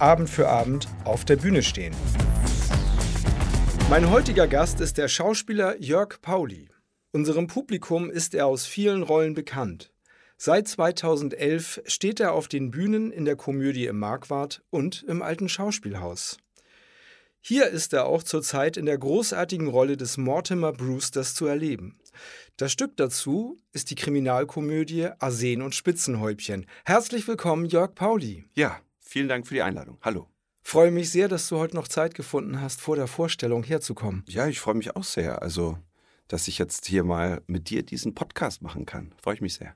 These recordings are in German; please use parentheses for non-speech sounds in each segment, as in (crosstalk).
Abend für Abend auf der Bühne stehen. Mein heutiger Gast ist der Schauspieler Jörg Pauli. Unserem Publikum ist er aus vielen Rollen bekannt. Seit 2011 steht er auf den Bühnen in der Komödie im Markwart und im Alten Schauspielhaus. Hier ist er auch zurzeit in der großartigen Rolle des Mortimer Brewsters zu erleben. Das Stück dazu ist die Kriminalkomödie Arsen und Spitzenhäubchen. Herzlich willkommen, Jörg Pauli. Ja, Vielen Dank für die Einladung. Hallo. Freue mich sehr, dass du heute noch Zeit gefunden hast, vor der Vorstellung herzukommen. Ja, ich freue mich auch sehr. Also, dass ich jetzt hier mal mit dir diesen Podcast machen kann. Freue ich mich sehr.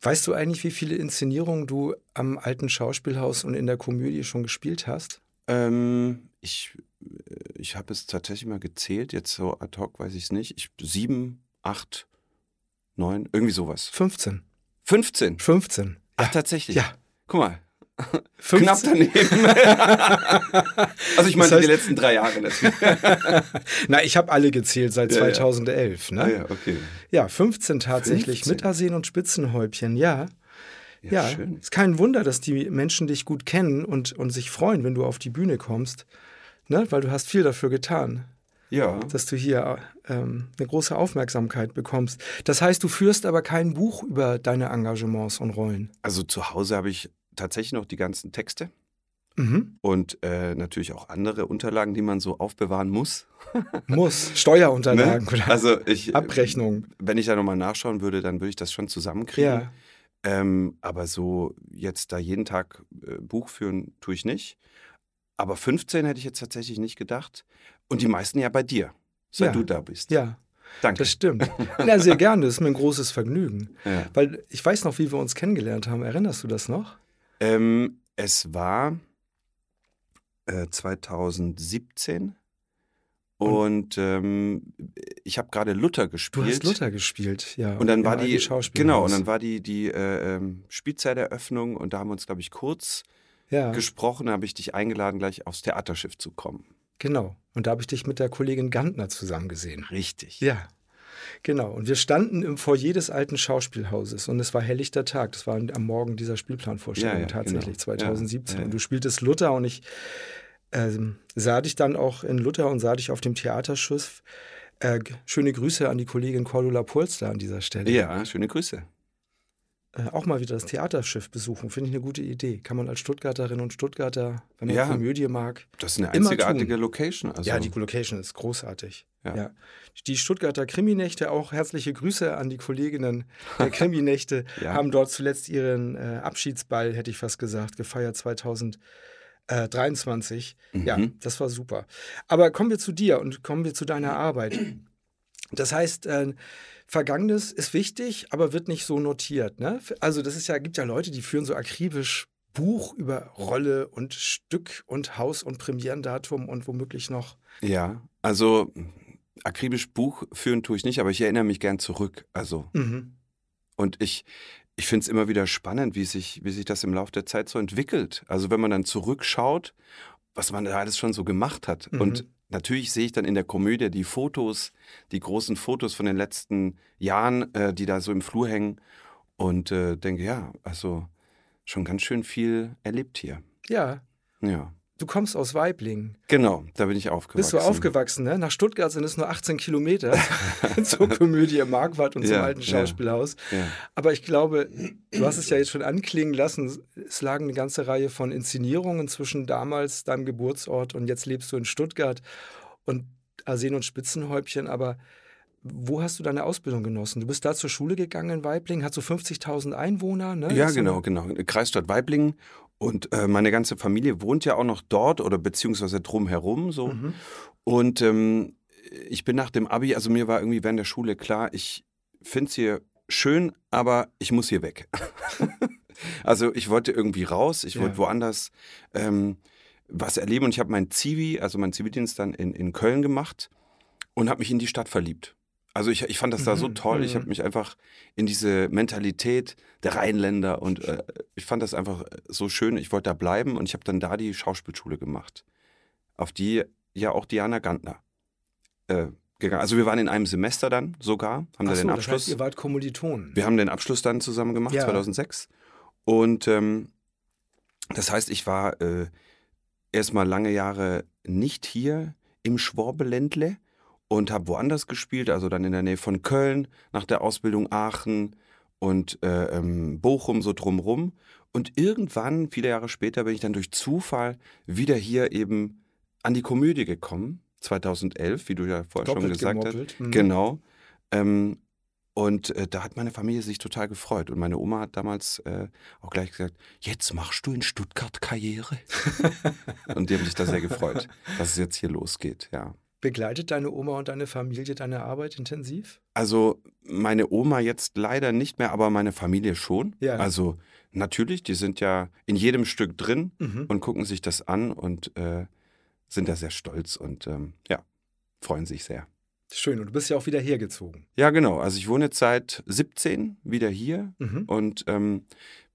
Weißt du eigentlich, wie viele Inszenierungen du am alten Schauspielhaus und in der Komödie schon gespielt hast? Ähm, ich äh, ich habe es tatsächlich mal gezählt, jetzt so ad hoc weiß ich es nicht. Ich, sieben, acht, neun, irgendwie sowas. 15. 15? 15. Ach, tatsächlich? Ja. Guck mal, 15? Knapp daneben. (laughs) also ich meine das heißt, die letzten drei Jahre natürlich. (laughs) Na, ich habe alle gezählt seit ja, 2011. Ja. Ne? Ah, ja, okay. ja, 15 tatsächlich 15. mit Arsen und Spitzenhäubchen, ja. Ja, ja ist kein Wunder, dass die Menschen dich gut kennen und, und sich freuen, wenn du auf die Bühne kommst, ne? weil du hast viel dafür getan. Ja. Dass du hier ähm, eine große Aufmerksamkeit bekommst. Das heißt, du führst aber kein Buch über deine Engagements und Rollen. Also zu Hause habe ich tatsächlich noch die ganzen Texte. Mhm. Und äh, natürlich auch andere Unterlagen, die man so aufbewahren muss. (laughs) muss, Steuerunterlagen ne? oder also ich, Abrechnung. Wenn ich da nochmal nachschauen würde, dann würde ich das schon zusammenkriegen. Ja. Ähm, aber so jetzt da jeden Tag äh, Buch führen, tue ich nicht. Aber 15 hätte ich jetzt tatsächlich nicht gedacht. Und die meisten ja bei dir, seit ja. du da bist. Ja. Danke. Das stimmt. (laughs) Ja, sehr gerne. Das ist mir ein großes Vergnügen. Ja. Weil ich weiß noch, wie wir uns kennengelernt haben. Erinnerst du das noch? Ähm, es war äh, 2017 und, und ähm, ich habe gerade Luther gespielt. Du hast Luther gespielt, ja. Und dann war die genau und dann war die die äh, ähm, Spielzeiteröffnung und da haben wir uns glaube ich kurz ja. gesprochen. Da habe ich dich eingeladen, gleich aufs Theaterschiff zu kommen. Genau. Und da habe ich dich mit der Kollegin Gantner zusammen gesehen. Richtig. Ja. Genau, und wir standen im Foyer des alten Schauspielhauses und es war helllichter Tag. Das war am Morgen dieser Spielplanvorstellung ja, ja, tatsächlich, genau. 2017. Ja, und du spieltest Luther und ich ähm, sah dich dann auch in Luther und sah dich auf dem Theaterschiff. Äh, schöne Grüße an die Kollegin Cordula Polster an dieser Stelle. Ja, schöne Grüße. Äh, auch mal wieder das Theaterschiff besuchen. Finde ich eine gute Idee. Kann man als Stuttgarterin und Stuttgarter, wenn man ja, Komödie mag. Das ist eine einzigartige Location. Also. Ja, die Location ist großartig. Ja. ja. Die Stuttgarter Kriminächte, auch herzliche Grüße an die Kolleginnen der Kriminächte, (laughs) ja. haben dort zuletzt ihren äh, Abschiedsball, hätte ich fast gesagt, gefeiert 2023. Mhm. Ja, das war super. Aber kommen wir zu dir und kommen wir zu deiner Arbeit. Das heißt, äh, Vergangenes ist wichtig, aber wird nicht so notiert. Ne? Also das ist ja, gibt ja Leute, die führen so akribisch Buch über Rolle und Stück und Haus und Premierendatum und womöglich noch. Ja, also akribisch Buch führen tue ich nicht, aber ich erinnere mich gern zurück. Also mhm. und ich, ich finde es immer wieder spannend, wie sich, wie sich das im Laufe der Zeit so entwickelt. Also wenn man dann zurückschaut, was man da alles schon so gemacht hat. Mhm. Und Natürlich sehe ich dann in der Komödie die Fotos, die großen Fotos von den letzten Jahren, äh, die da so im Flur hängen und äh, denke, ja, also schon ganz schön viel erlebt hier. Ja. Ja. Du kommst aus Weiblingen. Genau, da bin ich aufgewachsen. Bist du aufgewachsen, ne? Nach Stuttgart sind es nur 18 Kilometer (laughs) zur Komödie im Marquardt und ja, zum alten Schauspielhaus. Ja, ja. Aber ich glaube, du hast es ja jetzt schon anklingen lassen, es lagen eine ganze Reihe von Inszenierungen zwischen damals deinem Geburtsort und jetzt lebst du in Stuttgart und Arsen und Spitzenhäubchen, aber wo hast du deine Ausbildung genossen? Du bist da zur Schule gegangen in Weiblingen, hat so 50.000 Einwohner, ne? Ja, genau, genau. Kreisstadt Weiblingen und äh, meine ganze Familie wohnt ja auch noch dort oder beziehungsweise drumherum so. Mhm. Und ähm, ich bin nach dem Abi, also mir war irgendwie während der Schule klar, ich finde es hier schön, aber ich muss hier weg. (laughs) Also ich wollte irgendwie raus, ich wollte woanders ähm, was erleben und ich habe meinen Zivi, also meinen Zivildienst dann in, in Köln gemacht und habe mich in die Stadt verliebt. Also ich, ich fand das da so mhm, toll. Ich habe mhm. mich einfach in diese Mentalität der Rheinländer und äh, ich fand das einfach so schön. Ich wollte da bleiben und ich habe dann da die Schauspielschule gemacht, auf die ja auch Diana Gantner äh, gegangen. Also wir waren in einem Semester dann sogar, haben Ach da den Abschluss. Das heißt, ihr wart Kommilitonen. Wir haben den Abschluss dann zusammen gemacht, ja. 2006. Und ähm, das heißt, ich war äh, erstmal lange Jahre nicht hier im Schworbeländle und habe woanders gespielt, also dann in der Nähe von Köln, nach der Ausbildung Aachen und äh, ähm, Bochum so drumrum. Und irgendwann, viele Jahre später, bin ich dann durch Zufall wieder hier eben an die Komödie gekommen, 2011, wie du ja vorher Doppelt schon gesagt gemoppelt. hast. Mhm. Genau. Ähm, und äh, da hat meine Familie sich total gefreut. Und meine Oma hat damals äh, auch gleich gesagt, jetzt machst du in Stuttgart Karriere. (laughs) und die haben sich da sehr gefreut, dass es jetzt hier losgeht, ja. Begleitet deine Oma und deine Familie deine Arbeit intensiv? Also meine Oma jetzt leider nicht mehr, aber meine Familie schon. Ja. Also natürlich, die sind ja in jedem Stück drin mhm. und gucken sich das an und äh, sind da sehr stolz und ähm, ja, freuen sich sehr. Schön, und du bist ja auch wieder hergezogen. Ja, genau. Also ich wohne jetzt seit 17 wieder hier mhm. und ähm,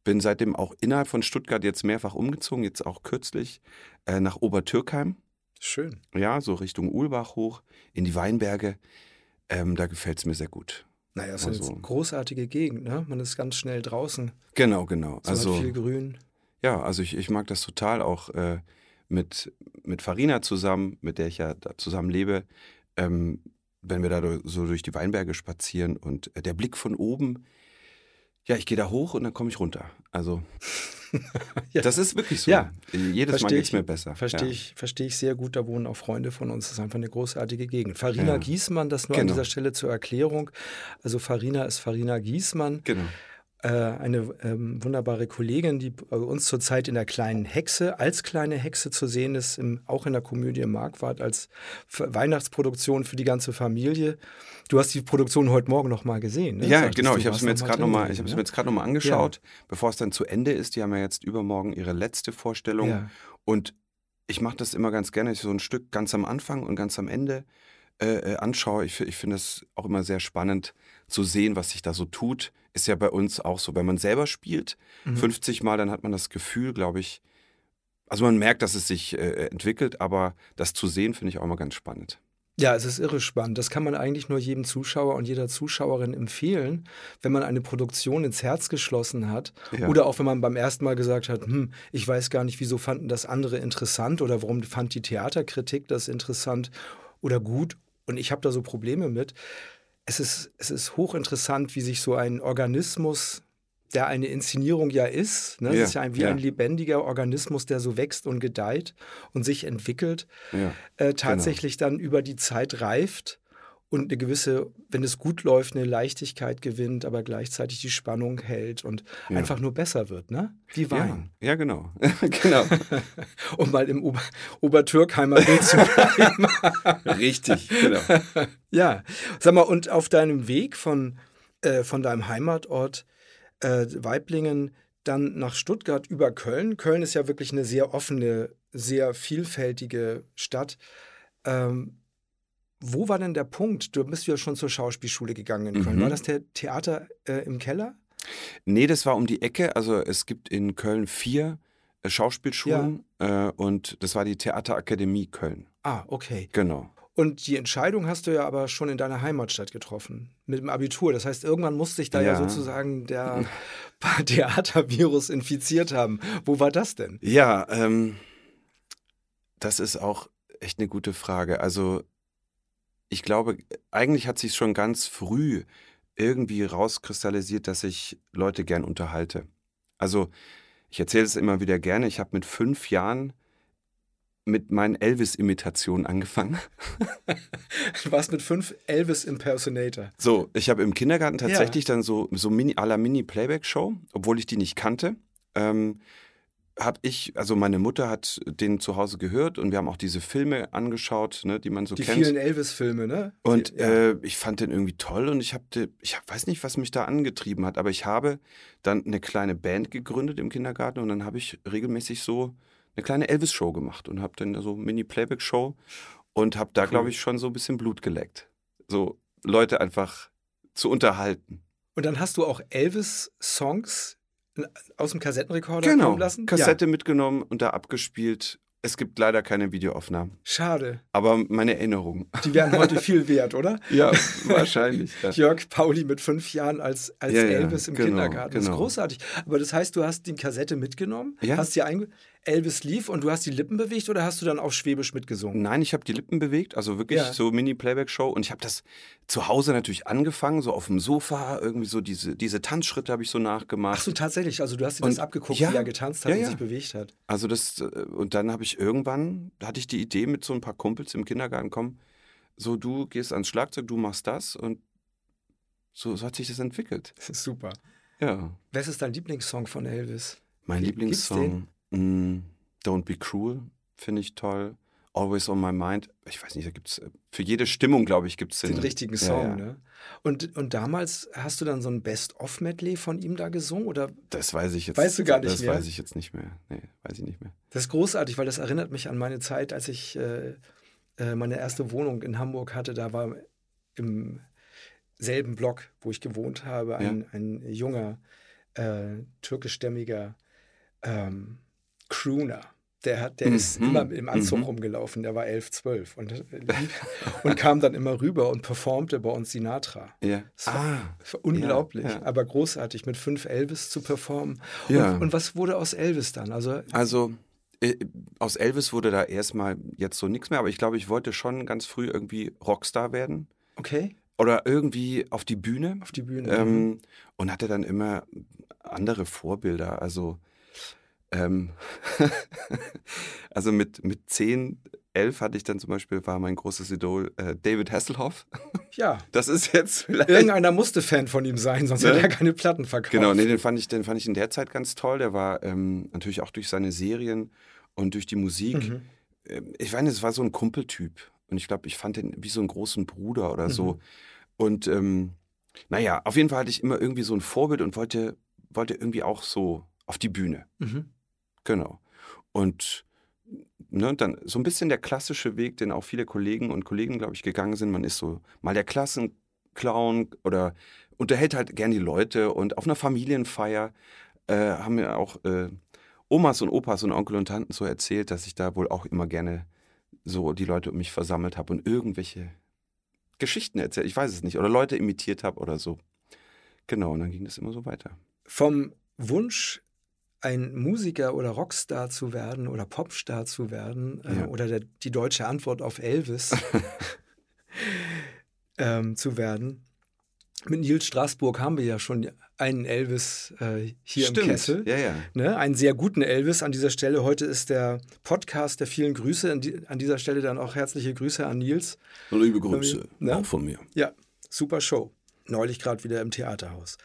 bin seitdem auch innerhalb von Stuttgart jetzt mehrfach umgezogen, jetzt auch kürzlich äh, nach Obertürkheim. Schön. Ja, so Richtung Uhlbach hoch, in die Weinberge. Ähm, da gefällt es mir sehr gut. Naja, es ist also, eine großartige Gegend, ne? Man ist ganz schnell draußen. Genau, genau. So also viel Grün. Ja, also ich, ich mag das total auch äh, mit, mit Farina zusammen, mit der ich ja da zusammen lebe. Ähm, wenn wir da so durch die Weinberge spazieren und äh, der Blick von oben, ja, ich gehe da hoch und dann komme ich runter. Also (laughs) ja. Das ist wirklich so. Ja. Jedes versteh Mal geht es mir besser. Verstehe ja. ich, versteh ich sehr gut. Da wohnen auch Freunde von uns. Das ist einfach eine großartige Gegend. Farina ja. Giesmann, das nur genau. an dieser Stelle zur Erklärung. Also Farina ist Farina Giesmann. Genau. Äh, eine ähm, wunderbare Kollegin, die bei uns zurzeit in der kleinen Hexe, als kleine Hexe zu sehen ist, im, auch in der Komödie Marquardt, als Weihnachtsproduktion für die ganze Familie. Du hast die Produktion heute Morgen noch mal gesehen. Ne? Ja, genau. Ich habe es mir jetzt gerade noch mal, ich habe es mir jetzt gerade noch mal angeschaut, ja. bevor es dann zu Ende ist. Die haben ja jetzt übermorgen ihre letzte Vorstellung ja. und ich mache das immer ganz gerne, ich so ein Stück ganz am Anfang und ganz am Ende äh, äh anschaue. Ich, ich finde es auch immer sehr spannend zu sehen, was sich da so tut. Ist ja bei uns auch so, wenn man selber spielt, mhm. 50 Mal, dann hat man das Gefühl, glaube ich, also man merkt, dass es sich äh, entwickelt, aber das zu sehen, finde ich auch immer ganz spannend. Ja, es ist irre spannend. Das kann man eigentlich nur jedem Zuschauer und jeder Zuschauerin empfehlen, wenn man eine Produktion ins Herz geschlossen hat. Ja. Oder auch wenn man beim ersten Mal gesagt hat, hm, ich weiß gar nicht, wieso fanden das andere interessant oder warum fand die Theaterkritik das interessant oder gut. Und ich habe da so Probleme mit. Es ist, es ist hochinteressant, wie sich so ein Organismus der eine Inszenierung ja ist. Ne? Ja, es ist ja ein, wie ja. ein lebendiger Organismus, der so wächst und gedeiht und sich entwickelt, ja, äh, tatsächlich genau. dann über die Zeit reift und eine gewisse, wenn es gut läuft, eine Leichtigkeit gewinnt, aber gleichzeitig die Spannung hält und einfach nur besser wird, ne? Wie Wein. Ja, genau. (laughs) genau. (laughs) um mal im Ober Obertürkheimer Bild zu bleiben. (laughs) Richtig, genau. ja, sag mal, und auf deinem Weg von, äh, von deinem Heimatort äh, Weiblingen dann nach Stuttgart über Köln. Köln ist ja wirklich eine sehr offene, sehr vielfältige Stadt. Ähm, wo war denn der Punkt? Du bist ja schon zur Schauspielschule gegangen in Köln. Mhm. War das der Theater äh, im Keller? Nee, das war um die Ecke. Also es gibt in Köln vier äh, Schauspielschulen ja. äh, und das war die Theaterakademie Köln. Ah, okay. Genau. Und die Entscheidung hast du ja aber schon in deiner Heimatstadt getroffen, mit dem Abitur. Das heißt, irgendwann musste sich da ja, ja sozusagen der (laughs) Theatervirus infiziert haben. Wo war das denn? Ja, ähm, das ist auch echt eine gute Frage. Also ich glaube, eigentlich hat sich schon ganz früh irgendwie rauskristallisiert, dass ich Leute gern unterhalte. Also ich erzähle es immer wieder gerne. Ich habe mit fünf Jahren mit meinen Elvis-Imitationen angefangen. (laughs) du warst mit fünf Elvis-Impersonator. So, ich habe im Kindergarten tatsächlich ja. dann so, so Mini, à la Mini-Playback-Show, obwohl ich die nicht kannte. Ähm, habe ich, also meine Mutter hat den zu Hause gehört und wir haben auch diese Filme angeschaut, ne, die man so die kennt. Die vielen Elvis-Filme, ne? Und ja. äh, ich fand den irgendwie toll und ich habe, ich weiß nicht, was mich da angetrieben hat, aber ich habe dann eine kleine Band gegründet im Kindergarten und dann habe ich regelmäßig so eine kleine Elvis-Show gemacht und habe dann so Mini-Playback-Show und habe da, cool. glaube ich, schon so ein bisschen Blut geleckt. So Leute einfach zu unterhalten. Und dann hast du auch Elvis-Songs aus dem Kassettenrekorder genau. kommen lassen? Kassette ja. mitgenommen und da abgespielt. Es gibt leider keine Videoaufnahmen. Schade. Aber meine Erinnerungen. Die wären heute (laughs) viel wert, oder? ja, wahrscheinlich. Ja. Jörg Pauli mit fünf Jahren als, als ja, Elvis im genau, Kindergarten. Das ist genau. großartig. Aber das heißt, du hast die Kassette mitgenommen, ja. hast sie einge Elvis lief und du hast die Lippen bewegt oder hast du dann auf Schwäbisch mitgesungen? Nein, ich habe die Lippen bewegt, also wirklich ja. so Mini-Playback-Show. Und ich habe das zu Hause natürlich angefangen, so auf dem Sofa, irgendwie so diese, diese Tanzschritte habe ich so nachgemacht. Ach so, tatsächlich, also du hast dir das abgeguckt, ja, wie er getanzt hat ja, und sich bewegt hat. Also das, äh, und dann habe ich irgendwann, da hatte ich die Idee mit so ein paar Kumpels im Kindergarten, komm, so du gehst ans Schlagzeug, du machst das und so, so hat sich das entwickelt. Das ist super. Ja. Was ist dein Lieblingssong von Elvis? Mein Lieblingssong? Mm, Don't Be Cruel finde ich toll. Always on My Mind. Ich weiß nicht, da gibt es äh, für jede Stimmung, glaube ich, gibt es den, den, richtigen Song. Ja, ja. Ne? Und, und damals hast du dann so ein Best-of-Medley von ihm da gesungen? Oder? Das weiß ich jetzt. Weißt du gar nicht das mehr? Das weiß ich jetzt nicht mehr. Nee, weiß ich nicht mehr. Das ist großartig, weil das erinnert mich an meine Zeit, als ich äh, äh, meine erste Wohnung in Hamburg hatte. Da war im selben Block, wo ich gewohnt habe, ein, ja. ein junger äh, türkischstämmiger ähm, Crooner. Der, hat, der mhm. ist immer im Anzug mhm. rumgelaufen, der war 11, 12 und, äh, (laughs) und kam dann immer rüber und performte bei uns Sinatra. Ja. Das war, ah, unglaublich, ja, ja. aber großartig, mit fünf Elvis zu performen. Ja. Und, und was wurde aus Elvis dann? Also, also äh, aus Elvis wurde da erstmal jetzt so nichts mehr, aber ich glaube, ich wollte schon ganz früh irgendwie Rockstar werden. Okay. Oder irgendwie auf die Bühne. Auf die Bühne. Ähm, mhm. und hatte dann immer andere Vorbilder. Also ähm, (laughs) also mit, mit 10, 11 hatte ich dann zum Beispiel, war mein großes Idol äh, David Hasselhoff. (laughs) Ja. Das ist jetzt vielleicht. Irgendeiner musste Fan von ihm sein, sonst ne? hätte er keine Platten verkauft. Genau, nee, den fand ich, den fand ich in der Zeit ganz toll. Der war ähm, natürlich auch durch seine Serien und durch die Musik. Mhm. Äh, ich meine, es war so ein Kumpeltyp. Und ich glaube, ich fand den wie so einen großen Bruder oder mhm. so. Und ähm, naja, auf jeden Fall hatte ich immer irgendwie so ein Vorbild und wollte, wollte irgendwie auch so auf die Bühne. Mhm. Genau. Und ne, dann so ein bisschen der klassische Weg, den auch viele Kollegen und Kollegen, glaube ich, gegangen sind. Man ist so mal der Klassenclown oder unterhält halt gern die Leute. Und auf einer Familienfeier äh, haben mir auch äh, Omas und Opas und Onkel und Tanten so erzählt, dass ich da wohl auch immer gerne so die Leute um mich versammelt habe und irgendwelche Geschichten erzählt. Ich weiß es nicht. Oder Leute imitiert habe oder so. Genau, und dann ging das immer so weiter. Vom Wunsch ein Musiker oder Rockstar zu werden oder Popstar zu werden äh, ja. oder der, die deutsche Antwort auf Elvis (laughs) ähm, zu werden. Mit Nils Straßburg haben wir ja schon einen Elvis äh, hier Stimmt. im Kessel. Ja, ja. Ne? Einen sehr guten Elvis an dieser Stelle. Heute ist der Podcast der vielen Grüße. An, die, an dieser Stelle dann auch herzliche Grüße an Nils. Liebe Grüße, ne? auch von mir. Ja, super Show. Neulich gerade wieder im Theaterhaus.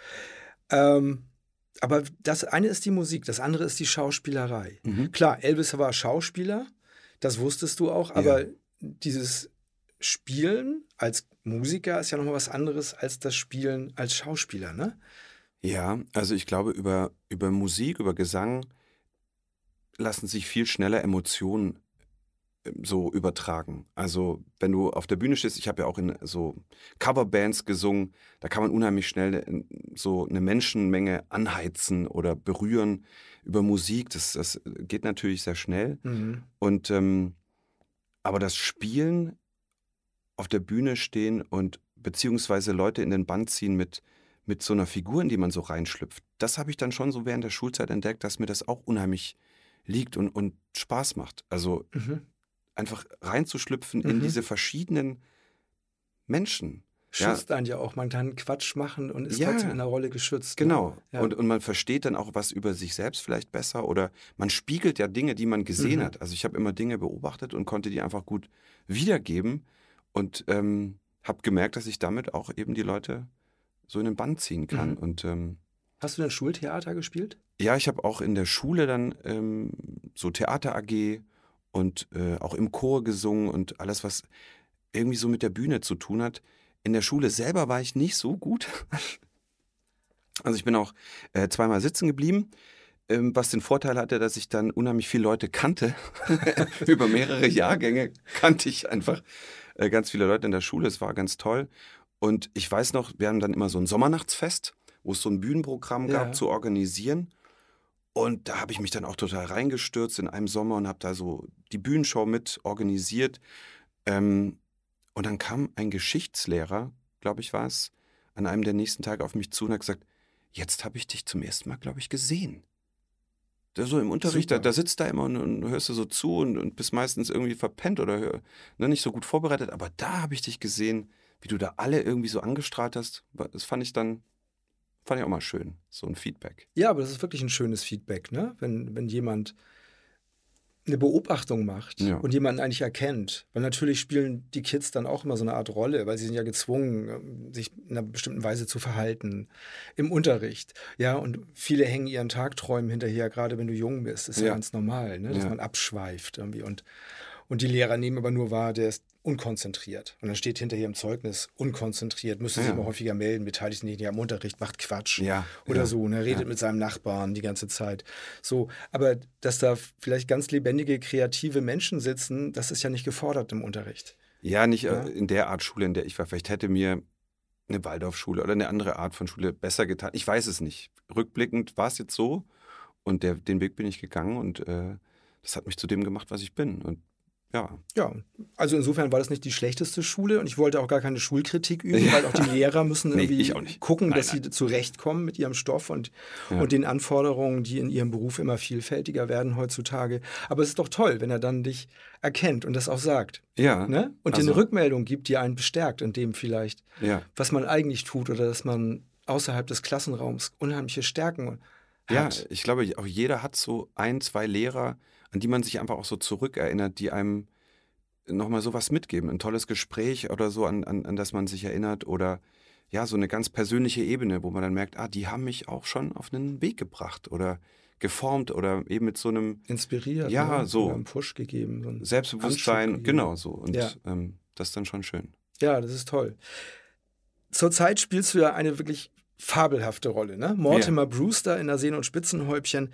Ähm, aber das eine ist die Musik, das andere ist die Schauspielerei. Mhm. Klar, Elvis war Schauspieler, das wusstest du auch, aber ja. dieses Spielen als Musiker ist ja nochmal was anderes als das Spielen als Schauspieler, ne? Ja, also ich glaube, über, über Musik, über Gesang lassen sich viel schneller Emotionen so übertragen. Also wenn du auf der Bühne stehst, ich habe ja auch in so Coverbands gesungen, da kann man unheimlich schnell so eine Menschenmenge anheizen oder berühren über Musik. Das, das geht natürlich sehr schnell. Mhm. Und ähm, aber das Spielen auf der Bühne stehen und beziehungsweise Leute in den Band ziehen mit mit so einer Figur, in die man so reinschlüpft, das habe ich dann schon so während der Schulzeit entdeckt, dass mir das auch unheimlich liegt und, und Spaß macht. Also mhm einfach reinzuschlüpfen mhm. in diese verschiedenen Menschen. Schützt ja. einen ja auch. Man kann Quatsch machen und ist ja. trotzdem in der Rolle geschützt. Ne? Genau. Ne? Ja. Und, und man versteht dann auch was über sich selbst vielleicht besser oder man spiegelt ja Dinge, die man gesehen mhm. hat. Also ich habe immer Dinge beobachtet und konnte die einfach gut wiedergeben und ähm, habe gemerkt, dass ich damit auch eben die Leute so in den Bann ziehen kann. Mhm. Und ähm, Hast du denn Schultheater gespielt? Ja, ich habe auch in der Schule dann ähm, so Theater AG und äh, auch im Chor gesungen und alles, was irgendwie so mit der Bühne zu tun hat. In der Schule selber war ich nicht so gut. (laughs) Also ich bin auch äh, zweimal sitzen geblieben, ähm, was den Vorteil hatte, dass ich dann unheimlich viele Leute kannte. (laughs) Über mehrere Jahrgänge kannte ich einfach äh, ganz viele Leute in der Schule. Es war ganz toll. Und ich weiß noch, wir haben dann immer so ein Sommernachtsfest, wo es so ein Bühnenprogramm gab, ja. zu organisieren. Und da habe ich mich dann auch total reingestürzt in einem Sommer und habe da so die Bühnenshow mit organisiert. Ähm, und dann kam ein Geschichtslehrer, glaube ich war es, an einem der nächsten Tage auf mich zu und hat gesagt, jetzt habe ich dich zum ersten Mal, glaube ich, gesehen. Der so im Unterricht, da, da, sitzt da immer und, und, hörst du so zu und, und bist meistens irgendwie verpennt oder ne, nicht so gut vorbereitet. Aber da habe ich dich gesehen, wie du da alle irgendwie so angestrahlt hast. Das fand ich dann, fand ich auch mal schön, so ein Feedback. Ja, aber das ist wirklich ein schönes Feedback, ne? Wenn, wenn jemand eine Beobachtung macht ja. und jemanden eigentlich erkennt. Weil natürlich spielen die Kids dann auch immer so eine Art Rolle, weil sie sind ja gezwungen, ähm, sich in einer bestimmten Weise zu verhalten im Unterricht. Ja, und viele hängen ihren Tagträumen hinterher, gerade wenn du jung bist. Das ist ja, ja ganz normal, ne? dass ja. man abschweift irgendwie. Und und die Lehrer nehmen aber nur wahr, der ist unkonzentriert. Und dann steht hinterher im Zeugnis unkonzentriert, müsste ja. sich mal häufiger melden, beteiligt sich nicht am Unterricht, macht Quatsch ja, oder ja, so, ne, redet ja. mit seinem Nachbarn die ganze Zeit. So, aber dass da vielleicht ganz lebendige, kreative Menschen sitzen, das ist ja nicht gefordert im Unterricht. Ja, nicht äh, in der Art Schule, in der ich war. Vielleicht hätte mir eine Waldorfschule oder eine andere Art von Schule besser getan. Ich weiß es nicht. Rückblickend war es jetzt so und der, den Weg bin ich gegangen und äh, das hat mich zu dem gemacht, was ich bin. Und ja. Ja, also insofern war das nicht die schlechteste Schule und ich wollte auch gar keine Schulkritik üben, ja. weil auch die Lehrer müssen (laughs) irgendwie nee, gucken, nein, dass nein. sie zurechtkommen mit ihrem Stoff und, ja. und den Anforderungen, die in ihrem Beruf immer vielfältiger werden heutzutage. Aber es ist doch toll, wenn er dann dich erkennt und das auch sagt. Ja. Ne? Und also, dir eine Rückmeldung gibt, die einen bestärkt in dem vielleicht, ja. was man eigentlich tut oder dass man außerhalb des Klassenraums unheimliche Stärken hat. Ja, ich glaube, auch jeder hat so ein, zwei Lehrer, an die man sich einfach auch so zurückerinnert, die einem nochmal sowas mitgeben. Ein tolles Gespräch oder so, an, an, an das man sich erinnert oder ja, so eine ganz persönliche Ebene, wo man dann merkt, ah, die haben mich auch schon auf einen Weg gebracht oder geformt oder eben mit so einem inspiriert, ja, ne? so einen Push gegeben, so Selbstbewusstsein, genau so und ja. ähm, das ist dann schon schön. Ja, das ist toll. Zurzeit spielst du ja eine wirklich fabelhafte Rolle, ne? Mortimer ja. Brewster in der Sehne und Spitzenhäubchen.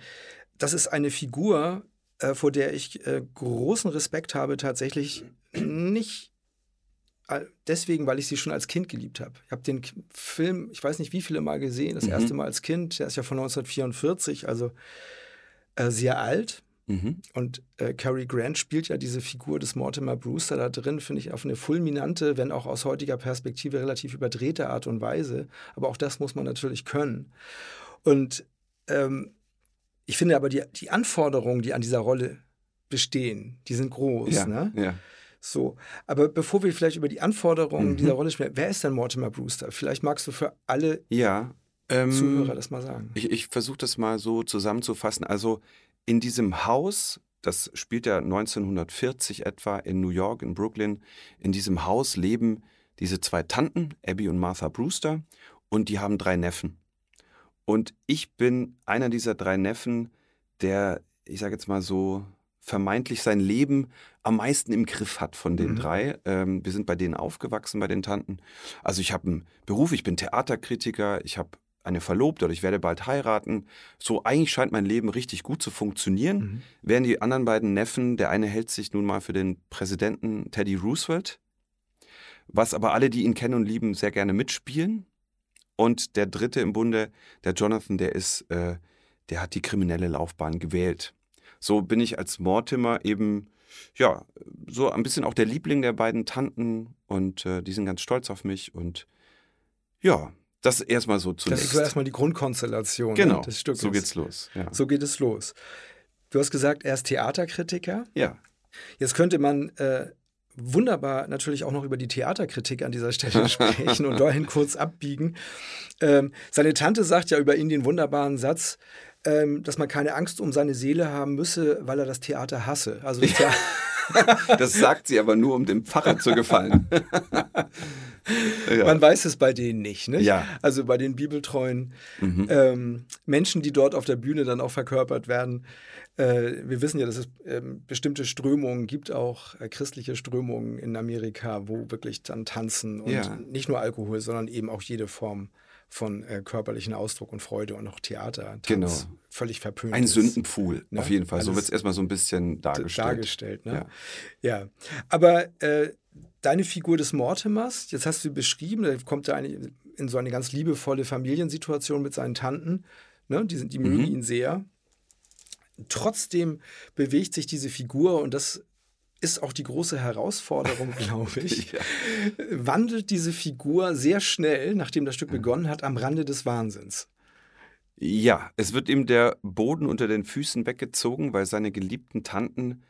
Das ist eine Figur, äh, vor der ich äh, großen Respekt habe, tatsächlich nicht deswegen, weil ich sie schon als Kind geliebt habe. Ich habe den Film, ich weiß nicht wie viele Mal gesehen, das mhm. erste Mal als Kind, der ist ja von 1944, also äh, sehr alt. Mhm. Und äh, Cary Grant spielt ja diese Figur des Mortimer Brewster da drin, finde ich, auf eine fulminante, wenn auch aus heutiger Perspektive relativ überdrehte Art und Weise. Aber auch das muss man natürlich können. Und ähm, ich finde aber die, die Anforderungen, die an dieser Rolle bestehen, die sind groß. Ja, ne? ja. So, aber bevor wir vielleicht über die Anforderungen mhm. dieser Rolle sprechen, wer ist denn Mortimer Brewster? Vielleicht magst du für alle ja, ähm, Zuhörer das mal sagen. Ich, ich versuche das mal so zusammenzufassen. Also in diesem Haus, das spielt ja 1940 etwa in New York, in Brooklyn, in diesem Haus leben diese zwei Tanten, Abby und Martha Brewster, und die haben drei Neffen. Und ich bin einer dieser drei Neffen, der, ich sage jetzt mal so, vermeintlich sein Leben am meisten im Griff hat von den mhm. drei. Ähm, wir sind bei denen aufgewachsen, bei den Tanten. Also ich habe einen Beruf, ich bin Theaterkritiker, ich habe eine Verlobte oder ich werde bald heiraten. So eigentlich scheint mein Leben richtig gut zu funktionieren. Mhm. Während die anderen beiden Neffen, der eine hält sich nun mal für den Präsidenten Teddy Roosevelt, was aber alle, die ihn kennen und lieben, sehr gerne mitspielen. Und der dritte im Bunde, der Jonathan, der ist, äh, der hat die kriminelle Laufbahn gewählt. So bin ich als Mortimer eben, ja, so ein bisschen auch der Liebling der beiden Tanten und äh, die sind ganz stolz auf mich und ja, das erstmal so zunächst. Das ist erstmal die Grundkonstellation ne, genau, des Stückes. So geht's los. Ja. So geht es los. Du hast gesagt, er ist Theaterkritiker. Ja. Jetzt könnte man äh, wunderbar natürlich auch noch über die Theaterkritik an dieser Stelle (laughs) sprechen und dahin kurz abbiegen. Ähm, seine Tante sagt ja über ihn den wunderbaren Satz, ähm, dass man keine Angst um seine Seele haben müsse, weil er das Theater hasse. Also das, (laughs) das sagt sie aber nur, um dem Pfarrer zu gefallen. (laughs) ja. Man weiß es bei denen nicht, nicht? Ja. Also bei den bibeltreuen mhm. ähm, Menschen, die dort auf der Bühne dann auch verkörpert werden. Äh, wir wissen ja, dass es äh, bestimmte Strömungen gibt, auch äh, christliche Strömungen in Amerika, wo wirklich dann tanzen und ja. nicht nur Alkohol, sondern eben auch jede Form von äh, körperlichen Ausdruck und Freude und auch Theater. Tanz genau. Völlig verpönt. Ein Sündenpfuhl, ne? auf jeden Fall. so wird es erstmal so ein bisschen dargestellt. Dargestellt, ne? Ja. ja. Aber äh, deine Figur des Mortimers, jetzt hast du beschrieben, da kommt er eigentlich in so eine ganz liebevolle Familiensituation mit seinen Tanten. Ne? Die, die mögen mhm. ihn sehr. Trotzdem bewegt sich diese Figur und das ist auch die große Herausforderung, (laughs) glaube ich. ja. Wandelt diese Figur sehr schnell, nachdem das Stück begonnen hat, am Rande des Wahnsinns. Ja, es wird ihm der Boden unter den Füßen weggezogen, weil seine geliebten Tanten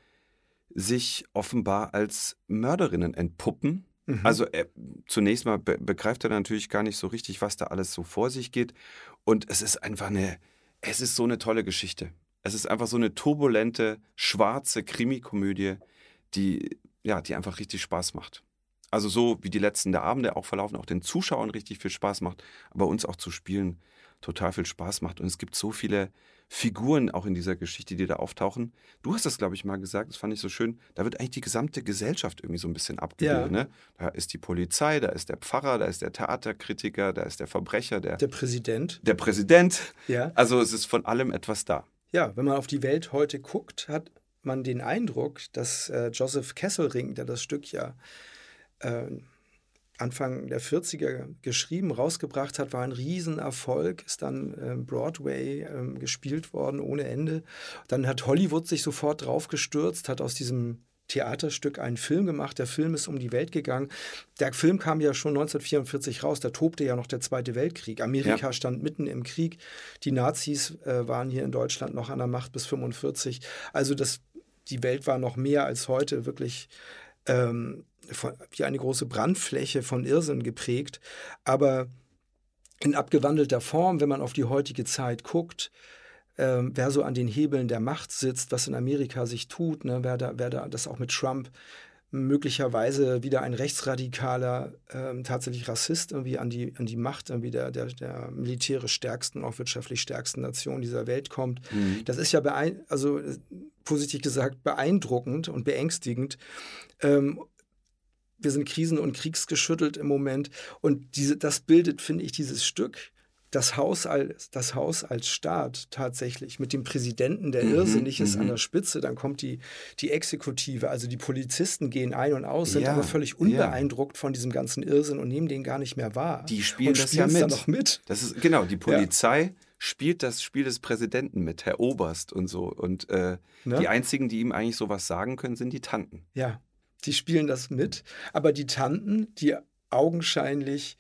sich offenbar als Mörderinnen entpuppen. Mhm. Also er, zunächst mal be begreift er natürlich gar nicht so richtig, was da alles so vor sich geht. Und es ist einfach eine, es ist so eine tolle Geschichte. Es ist einfach so eine turbulente, schwarze Krimikomödie, die, ja, die einfach richtig Spaß macht. Also so wie die letzten der Abende auch verlaufen, auch den Zuschauern richtig viel Spaß macht, aber uns auch zu spielen total viel Spaß macht. Und es gibt so viele Figuren auch in dieser Geschichte, die da auftauchen. Du hast das, glaube ich, mal gesagt, das fand ich so schön. Da wird eigentlich die gesamte Gesellschaft irgendwie so ein bisschen abgebildet. Ja. Ne? Da ist die Polizei, da ist der Pfarrer, da ist der Theaterkritiker, da ist der Verbrecher, der, der Präsident. Der Präsident. Ja. Also es ist von allem etwas da. Ja, wenn man auf die Welt heute guckt, hat man den Eindruck, dass äh, Joseph Kesselring, der das Stück ja äh, Anfang der 40er geschrieben, rausgebracht hat, war ein Riesenerfolg, ist dann äh, Broadway äh, gespielt worden ohne Ende. Dann hat Hollywood sich sofort draufgestürzt, hat aus diesem Theaterstück einen Film gemacht. Der Film ist um die Welt gegangen. Der Film kam ja schon 1944 raus. Da tobte ja noch der Zweite Weltkrieg. Amerika ja. stand mitten im Krieg. Die Nazis äh, waren hier in Deutschland noch an der Macht bis 1945. Also das die Welt war noch mehr als heute wirklich ähm, von, wie eine große Brandfläche von Irrsinn geprägt. Aber in abgewandelter Form, wenn man auf die heutige Zeit guckt, ähm, wer so an den Hebeln der Macht sitzt, was in Amerika sich tut, ne, wer, da, wer da das auch mit Trump möglicherweise wieder ein rechtsradikaler, ähm, tatsächlich Rassist irgendwie an die, an die Macht irgendwie der, der, der militärisch stärksten, auch wirtschaftlich stärksten Nation dieser Welt kommt. Mhm. Das ist ja also positiv gesagt beeindruckend und beängstigend. Ähm, wir sind krisen- und kriegsgeschüttelt im Moment und diese, das bildet, finde ich, dieses Stück das Haus als, das Haus als Staat tatsächlich mit dem Präsidenten, der mhm, irrsinnig ist, an mhm. der Spitze, dann kommt die, die Exekutive, also die Polizisten gehen ein und aus, sind ja, aber völlig unbeeindruckt ja. von diesem ganzen Irrsinn und nehmen den gar nicht mehr wahr. Die spielen das ja mit. noch mit. Das ist, genau, die Polizei ja. spielt das Spiel des Präsidenten mit, Herr Oberst und so. Und äh, ne? die einzigen, die ihm eigentlich sowas sagen können, sind die Tanten. Ja, die spielen das mit. Aber die Tanten, die augenscheinlich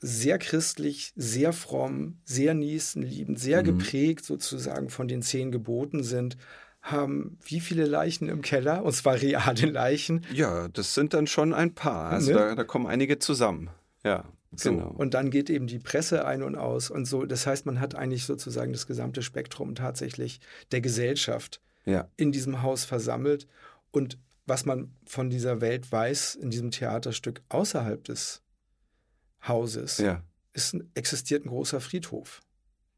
sehr christlich, sehr fromm, sehr nächstenliebend, sehr mhm. geprägt sozusagen von den zehn Geboten sind, haben wie viele Leichen im Keller? Und zwar reale Leichen. Ja, das sind dann schon ein paar. Also ne? da, da, kommen einige zusammen. Ja. So, genau. Und dann geht eben die Presse ein und aus und so. Das heißt, man hat eigentlich sozusagen das gesamte Spektrum tatsächlich der Gesellschaft ja. in diesem Haus versammelt. Und was man von dieser Welt weiß, in diesem Theaterstück außerhalb des Hauses ja. ist, existiert ein großer Friedhof.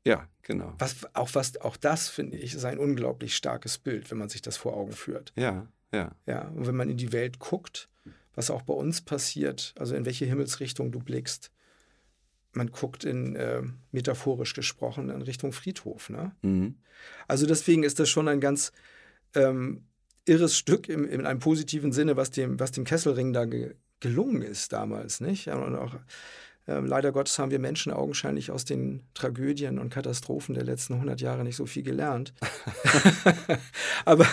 Ja, genau. Was, auch, was, auch das, finde ich, ist ein unglaublich starkes Bild, wenn man sich das vor Augen führt. Ja, ja. Ja, und wenn man in die Welt guckt, was auch bei uns passiert, also in welche Himmelsrichtung du blickst, man guckt in, äh, metaphorisch gesprochen, in Richtung Friedhof. Ne? Mhm. Also deswegen ist das schon ein ganz ähm, irres Stück im, in einem positiven Sinne, was dem, was dem Kesselring da ge gelungen ist damals, nicht? Und auch äh, leider Gottes haben wir Menschen augenscheinlich aus den Tragödien und Katastrophen der letzten 100 Jahre nicht so viel gelernt. (laughs) (laughs) Aber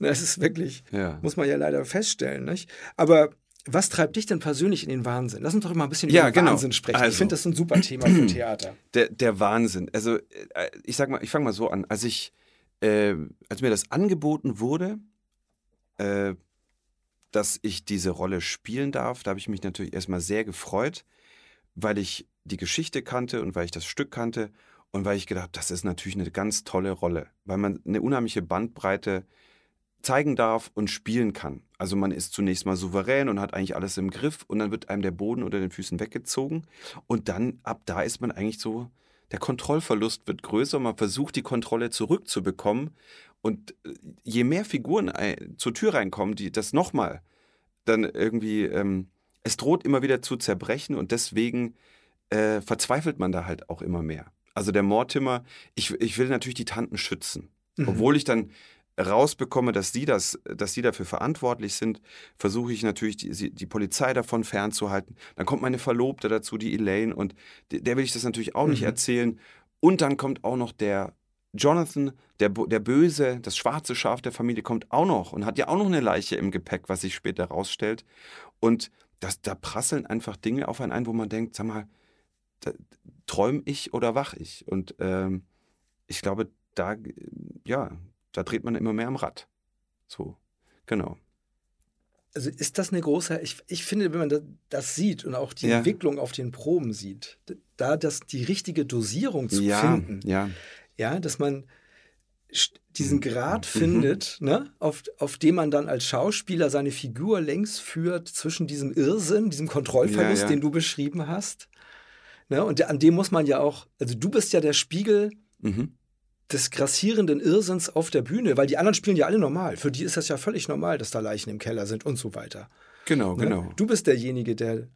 das ist wirklich, ja. muss man ja leider feststellen, nicht? Aber was treibt dich denn persönlich in den Wahnsinn? Lass uns doch mal ein bisschen ja, über genau. Wahnsinn sprechen. Also, ich finde das ein super Thema für Theater. (clears throat) Der, der Wahnsinn. Also äh, ich sag mal, ich fange mal so an. Als ich, äh, als mir das angeboten wurde, äh, dass ich diese Rolle spielen darf. Da habe ich mich natürlich erstmal sehr gefreut, weil ich die Geschichte kannte und weil ich das Stück kannte und weil ich gedacht, das ist natürlich eine ganz tolle Rolle, weil man eine unheimliche Bandbreite zeigen darf und spielen kann. Also man ist zunächst mal souverän und hat eigentlich alles im Griff und dann wird einem der Boden unter den Füßen weggezogen und dann ab da ist man eigentlich so, der Kontrollverlust wird größer, man versucht die Kontrolle zurückzubekommen und äh, je mehr Figuren zur Tür reinkommen, die das nochmal dann irgendwie, ähm, es droht immer wieder zu zerbrechen und deswegen äh, verzweifelt man da halt auch immer mehr. Also der Mortimer, ich, ich will natürlich die Tanten schützen. Mhm. Obwohl ich dann rausbekomme, dass sie das, dass sie dafür verantwortlich sind, versuche ich natürlich die, die Polizei davon fernzuhalten. Dann kommt meine Verlobte dazu, die Elaine, und der will ich das natürlich auch mhm. nicht erzählen. Und dann kommt auch noch der Jonathan, der, der Böse, das schwarze Schaf der Familie, kommt auch noch und hat ja auch noch eine Leiche im Gepäck, was sich später rausstellt. Und das, da prasseln einfach Dinge auf einen ein, wo man denkt, sag mal, träume ich oder wach ich? Und ähm, ich glaube, da, ja, da dreht man immer mehr am Rad. So, genau. Also ist das eine große, ich, ich finde, wenn man das, das sieht und auch die ja. Entwicklung auf den Proben sieht, da das die richtige Dosierung zu ja, finden, ja. Ja, dass man diesen mhm. Grad mhm. findet, ne, auf, auf dem man dann als Schauspieler seine Figur längs führt zwischen diesem Irrsinn, diesem Kontrollverlust, ja, den du beschrieben hast. Ne, und an dem muss man ja auch, also du bist ja der Spiegel mhm des grassierenden Irrsinns auf der Bühne, weil die anderen spielen ja alle normal. Für die ist das ja völlig normal, dass da Leichen im Keller sind und so weiter. Genau, ne? genau. Du bist derjenige, der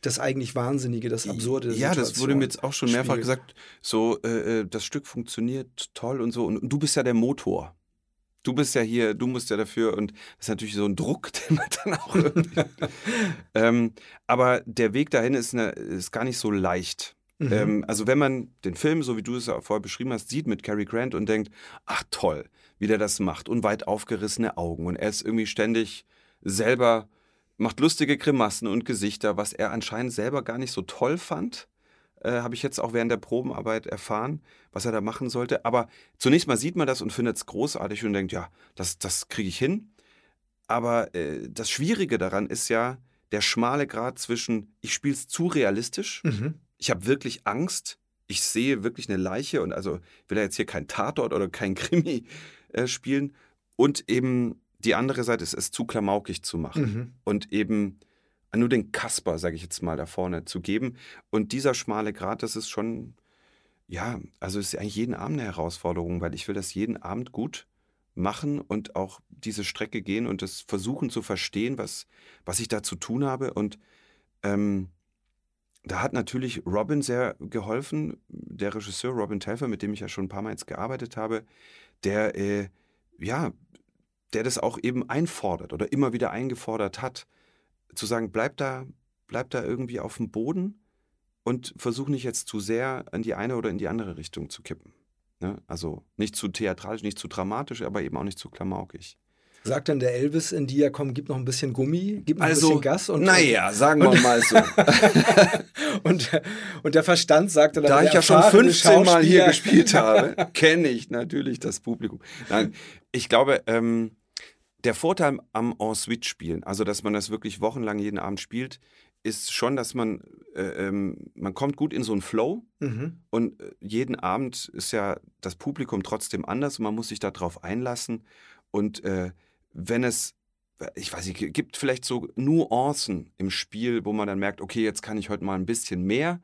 das eigentlich Wahnsinnige, das Absurde. Ja, das wurde mir jetzt auch schon mehrfach spielt. gesagt. So, äh, äh, das Stück funktioniert toll und so. Und, und, du bist ja der Motor. Du bist ja hier, du musst ja dafür. Und das ist natürlich so ein Druck, (laughs) den man dann auch irgendwie. (laughs) ähm, aber der Weg dahin ist, eine, ist gar nicht so leicht. Mhm. Ähm, also wenn man den Film, so wie du es ja vorher beschrieben hast, sieht mit Cary Grant und denkt, ach toll, wie der das macht und weit aufgerissene Augen und er ist irgendwie ständig selber, macht lustige Grimassen und Gesichter, was er anscheinend selber gar nicht so toll fand. Äh, habe ich jetzt auch während der Probenarbeit erfahren, was er da machen sollte. Aber zunächst mal sieht man das und findet es großartig und denkt, ja, das, das kriege ich hin. Aber äh, das Schwierige daran ist ja der schmale Grad zwischen, ich spiele es zu realistisch, mhm ich habe wirklich Angst. Ich sehe wirklich eine Leiche und also will er jetzt hier kein Tatort oder kein (laughs) Krimi äh, spielen. Und eben die andere Seite ist es zu klamaukig zu machen mhm. und eben nur den Kasper, sage ich jetzt mal, da vorne zu geben. Und dieser schmale Grat, das ist schon, ja, also ist eigentlich jeden Abend eine Herausforderung, weil ich will das jeden Abend gut machen und auch diese Strecke gehen und das versuchen zu verstehen, was, was ich da zu tun habe. Und ähm, da hat natürlich Robin sehr geholfen, der Regisseur Robin Telfer, mit dem ich ja schon ein paar Mal jetzt gearbeitet habe, der, äh, ja, der das auch eben einfordert oder immer wieder eingefordert hat, zu sagen, bleib da, bleib da irgendwie auf dem Boden und versuch nicht jetzt zu sehr in die eine oder in die andere Richtung zu kippen. Ne? Also nicht zu theatralisch, nicht zu dramatisch, aber eben auch nicht zu klamaukig. Sagt dann der Elvis in dir, komm, gib noch ein bisschen Gummi, gib noch also, ein bisschen Gas. Und, naja, sagen wir und, mal so. (laughs) und, und der Verstand sagt dann, da ich ja schon 15 Mal hier gespielt (laughs) habe, kenne ich natürlich das Publikum. Nein, ich glaube, ähm, der Vorteil am En-Suite-Spielen, also dass man das wirklich wochenlang jeden Abend spielt, ist schon, dass man, äh, ähm, man kommt gut in so einen Flow mhm. und äh, jeden Abend ist ja das Publikum trotzdem anders und man muss sich darauf einlassen und äh, wenn es, ich weiß nicht, gibt vielleicht so Nuancen im Spiel, wo man dann merkt, okay, jetzt kann ich heute mal ein bisschen mehr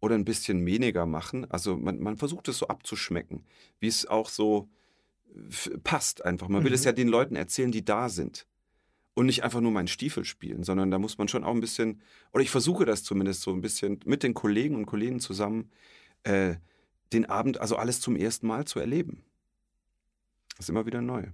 oder ein bisschen weniger machen. Also man, man versucht es so abzuschmecken, wie es auch so passt einfach. Man will es mhm. ja den Leuten erzählen, die da sind. Und nicht einfach nur meinen Stiefel spielen, sondern da muss man schon auch ein bisschen, oder ich versuche das zumindest so ein bisschen mit den Kollegen und Kollegen zusammen, äh, den Abend, also alles zum ersten Mal zu erleben. Das ist immer wieder neu.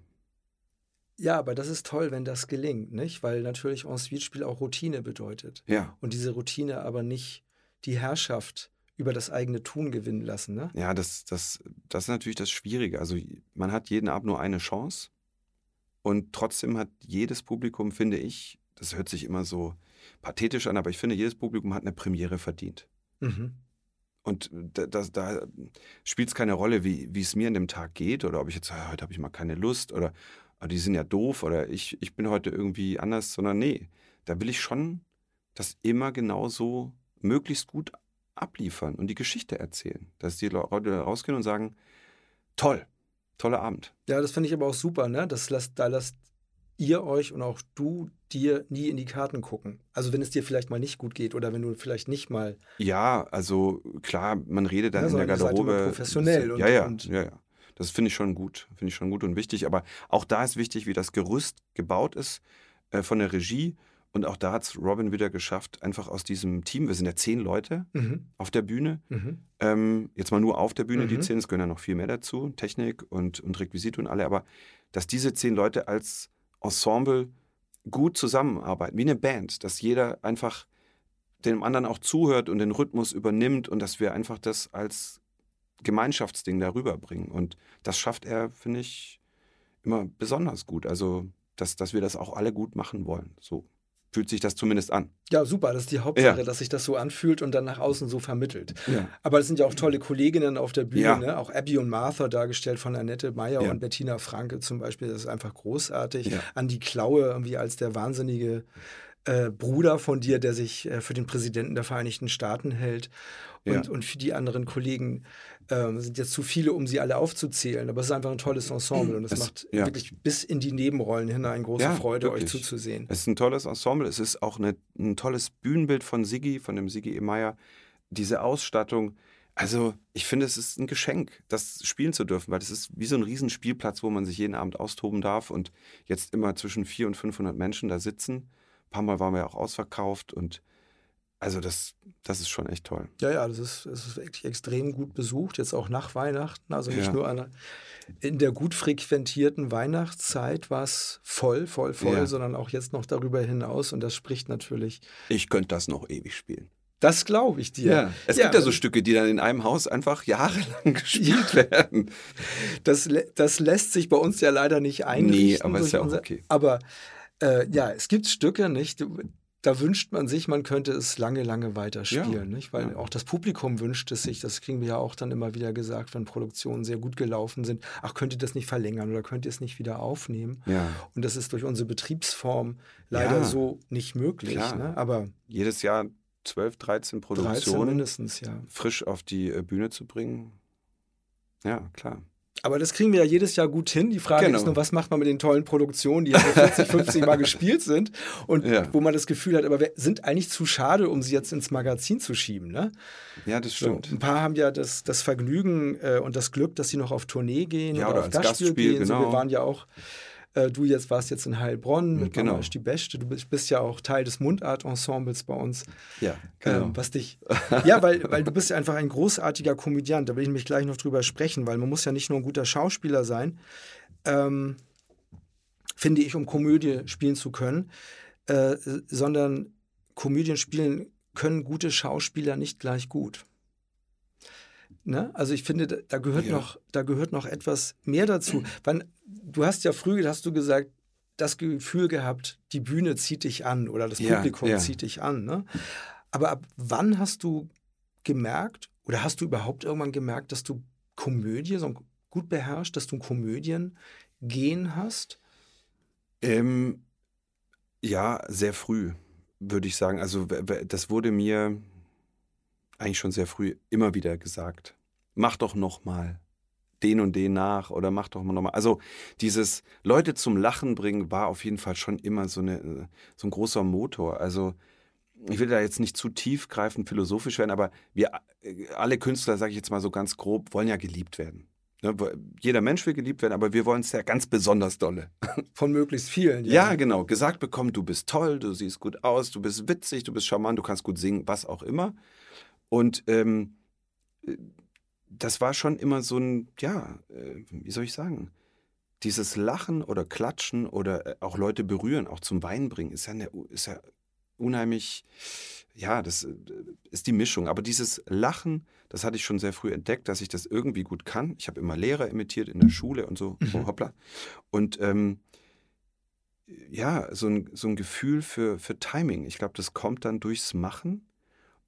Ja, aber das ist toll, wenn das gelingt, nicht? Weil natürlich Ensuite-Spiel auch Routine bedeutet. Ja. Und diese Routine aber nicht die Herrschaft über das eigene Tun gewinnen lassen, ne? Ja, das, das, das ist natürlich das Schwierige. Also man hat jeden Abend nur eine Chance und trotzdem hat jedes Publikum, finde ich, das hört sich immer so pathetisch an, aber ich finde, jedes Publikum hat eine Premiere verdient. Mhm. Und da, da, da spielt es keine Rolle, wie, es mir an dem Tag geht oder ob ich jetzt, ah, heute habe ich mal keine Lust oder ah, die sind ja doof oder ich, ich bin heute irgendwie anders, sondern nee, da will ich schon das immer genauso möglichst gut abliefern und die Geschichte erzählen. Dass die Leute rausgehen und sagen, toll, toller Abend. Ja, das finde ich aber auch super, ne? Das lasst, da lasst ihr euch und auch du dir nie in die Karten gucken. Also wenn es dir vielleicht mal nicht gut geht oder wenn du vielleicht nicht mal. Ja, also klar, man redet dann Ja, in der Garderobe. professionell und- ja, ja, und- ja, ja. Das finde ich schon gut. Finde ich schon gut und wichtig. Aber auch da ist wichtig, wie das Gerüst gebaut ist äh, von der Regie. Und auch da hat es Robin wieder geschafft, einfach aus diesem Team, wir sind ja zehn Leute Mhm. auf der Bühne, Mhm. ähm, jetzt mal nur auf der Bühne, die Mhm. zehn, es gehören ja noch viel mehr dazu, Technik und, und Requisite und alle, aber dass diese zehn Leute als Ensemble gut zusammenarbeiten, wie eine Band, dass jeder einfach dem anderen auch zuhört und den Rhythmus übernimmt und dass wir einfach das als Gemeinschaftsding darüber bringen. Und das schafft er, finde ich, immer besonders gut. Also, dass, dass wir das auch alle gut machen wollen. So fühlt sich das zumindest an. Ja, super. Das ist die Hauptsache, Ja. dass sich das so anfühlt und dann nach außen so vermittelt. Ja. Aber es sind ja auch tolle Kolleginnen auf der Bühne, Ja. ne? auch Abby und Martha dargestellt von Annette Meyer und Bettina Franke zum Beispiel. Das ist einfach großartig. Ja. Andi Klaue irgendwie als der wahnsinnige äh, Bruder von dir, der sich äh, für den Präsidenten der Vereinigten Staaten hält. Und, und für die anderen Kollegen ähm, sind jetzt zu viele, um sie alle aufzuzählen. Aber es ist einfach ein tolles Ensemble und es Es- macht ja. wirklich bis in die Nebenrollen hinein große Ja, Freude, wirklich. euch zuzusehen. Es ist ein tolles Ensemble. Es ist auch eine, ein tolles Bühnenbild von Siggi, von dem Siggi Emeyer. Diese Ausstattung. Also, ich finde, es ist ein Geschenk, das spielen zu dürfen, weil es ist wie so ein Riesenspielplatz, wo man sich jeden Abend austoben darf und jetzt immer zwischen 400 und 500 Menschen da sitzen. Ein paar Mal waren wir ja auch ausverkauft und also das, das ist schon echt toll. Ja, ja, das ist, das ist wirklich extrem gut besucht, jetzt auch nach Weihnachten. Also nicht Ja. nur an, in der gut frequentierten Weihnachtszeit war es voll, voll, voll, Ja. sondern auch jetzt noch darüber hinaus. Und das spricht natürlich, Ich könnte das noch ewig spielen. das glaube ich dir. Es gibt ja so Stücke, die dann in einem Haus einfach jahrelang (laughs) gespielt werden. Das, das lässt sich bei uns ja leider nicht einrichten. Nee, aber ist ja auch unser- okay. Aber äh, ja, es gibt Stücke, nicht? Da wünscht man sich, man könnte es lange, lange weiter spielen, Ja, nicht? Weil ja. auch das Publikum wünscht es sich. Das kriegen wir ja auch dann immer wieder gesagt, wenn Produktionen sehr gut gelaufen sind. Ach, könnt ihr das nicht verlängern oder könnt ihr es nicht wieder aufnehmen? Ja. Und das ist durch unsere Betriebsform leider so nicht möglich. Ne? Aber Jedes Jahr 12, 13 13 Produktionen. mindestens, ja. frisch auf die äh, Bühne zu bringen. Ja, klar. Aber das kriegen wir ja jedes Jahr gut hin. Die Frage Genau. ist nur, was macht man mit den tollen Produktionen, die ja so 40, 50 (laughs) Mal gespielt sind und Ja. wo man das Gefühl hat, aber wir sind eigentlich zu schade, um sie jetzt ins Magazin zu schieben. Ne? Ja, das So, stimmt. ein paar haben ja das, das Vergnügen äh, und das Glück, dass sie noch auf Tournee gehen Ja, oder, oder auf Gastspiel, Gastspiel, gehen. So, wir genau. waren ja auch, äh, du jetzt warst jetzt in Heilbronn mit Genau. Mama die Beste. Du bist, bist ja auch Teil des Mundart-Ensembles bei uns. Ja, genau. Ähm, was dich. (laughs) Ja, weil, weil du bist ja einfach ein großartiger Komödiant. Da will ich mich gleich noch drüber sprechen, weil man muss ja nicht nur ein guter Schauspieler sein, ähm, finde ich, um Komödie spielen zu können, äh, sondern Komödien spielen können gute Schauspieler nicht gleich gut. Ne? Also ich finde, da- gehört, Ja. noch, da gehört noch etwas mehr dazu. Wann, du hast ja früh, hast du gesagt, das Gefühl gehabt, die Bühne zieht dich an oder das Ja, Publikum ja. zieht dich an. Ne? Aber ab wann hast du gemerkt oder hast du überhaupt irgendwann gemerkt, dass du Komödie so gut beherrschst, dass du Komödien gehen hast? Ähm, ja, sehr früh, würde ich sagen. Also das wurde mir eigentlich schon sehr früh immer wieder gesagt. Mach doch noch mal den und den nach oder mach doch mal noch mal. Also dieses Leute zum Lachen bringen war auf jeden Fall schon immer so, eine, äh, so ein großer Motor. Also ich will da jetzt nicht zu tiefgreifend philosophisch werden, aber wir äh, alle Künstler, sage ich jetzt mal so ganz grob, wollen ja geliebt werden. Ne? Jeder Mensch will geliebt werden, aber wir wollen es ja ganz besonders dolle. (laughs) Von möglichst vielen. Ja, genau. Gesagt bekommen, du bist toll, du siehst gut aus, du bist witzig, du bist charmant, du kannst gut singen, was auch immer. Und ähm, äh, das war schon immer so ein, ja, äh, wie soll ich sagen, dieses Lachen oder Klatschen oder äh, auch Leute berühren, auch zum Weinen bringen, ist ja, eine, ist ja unheimlich, ja, das äh, ist die Mischung. Aber dieses Lachen, das hatte ich schon sehr früh entdeckt, dass ich das irgendwie gut kann. Ich habe immer Lehrer imitiert in der Schule und so, so Mhm. hoppla. Und ähm, ja, so ein, so ein Gefühl für, für Timing. Ich glaube, das kommt dann durchs Machen.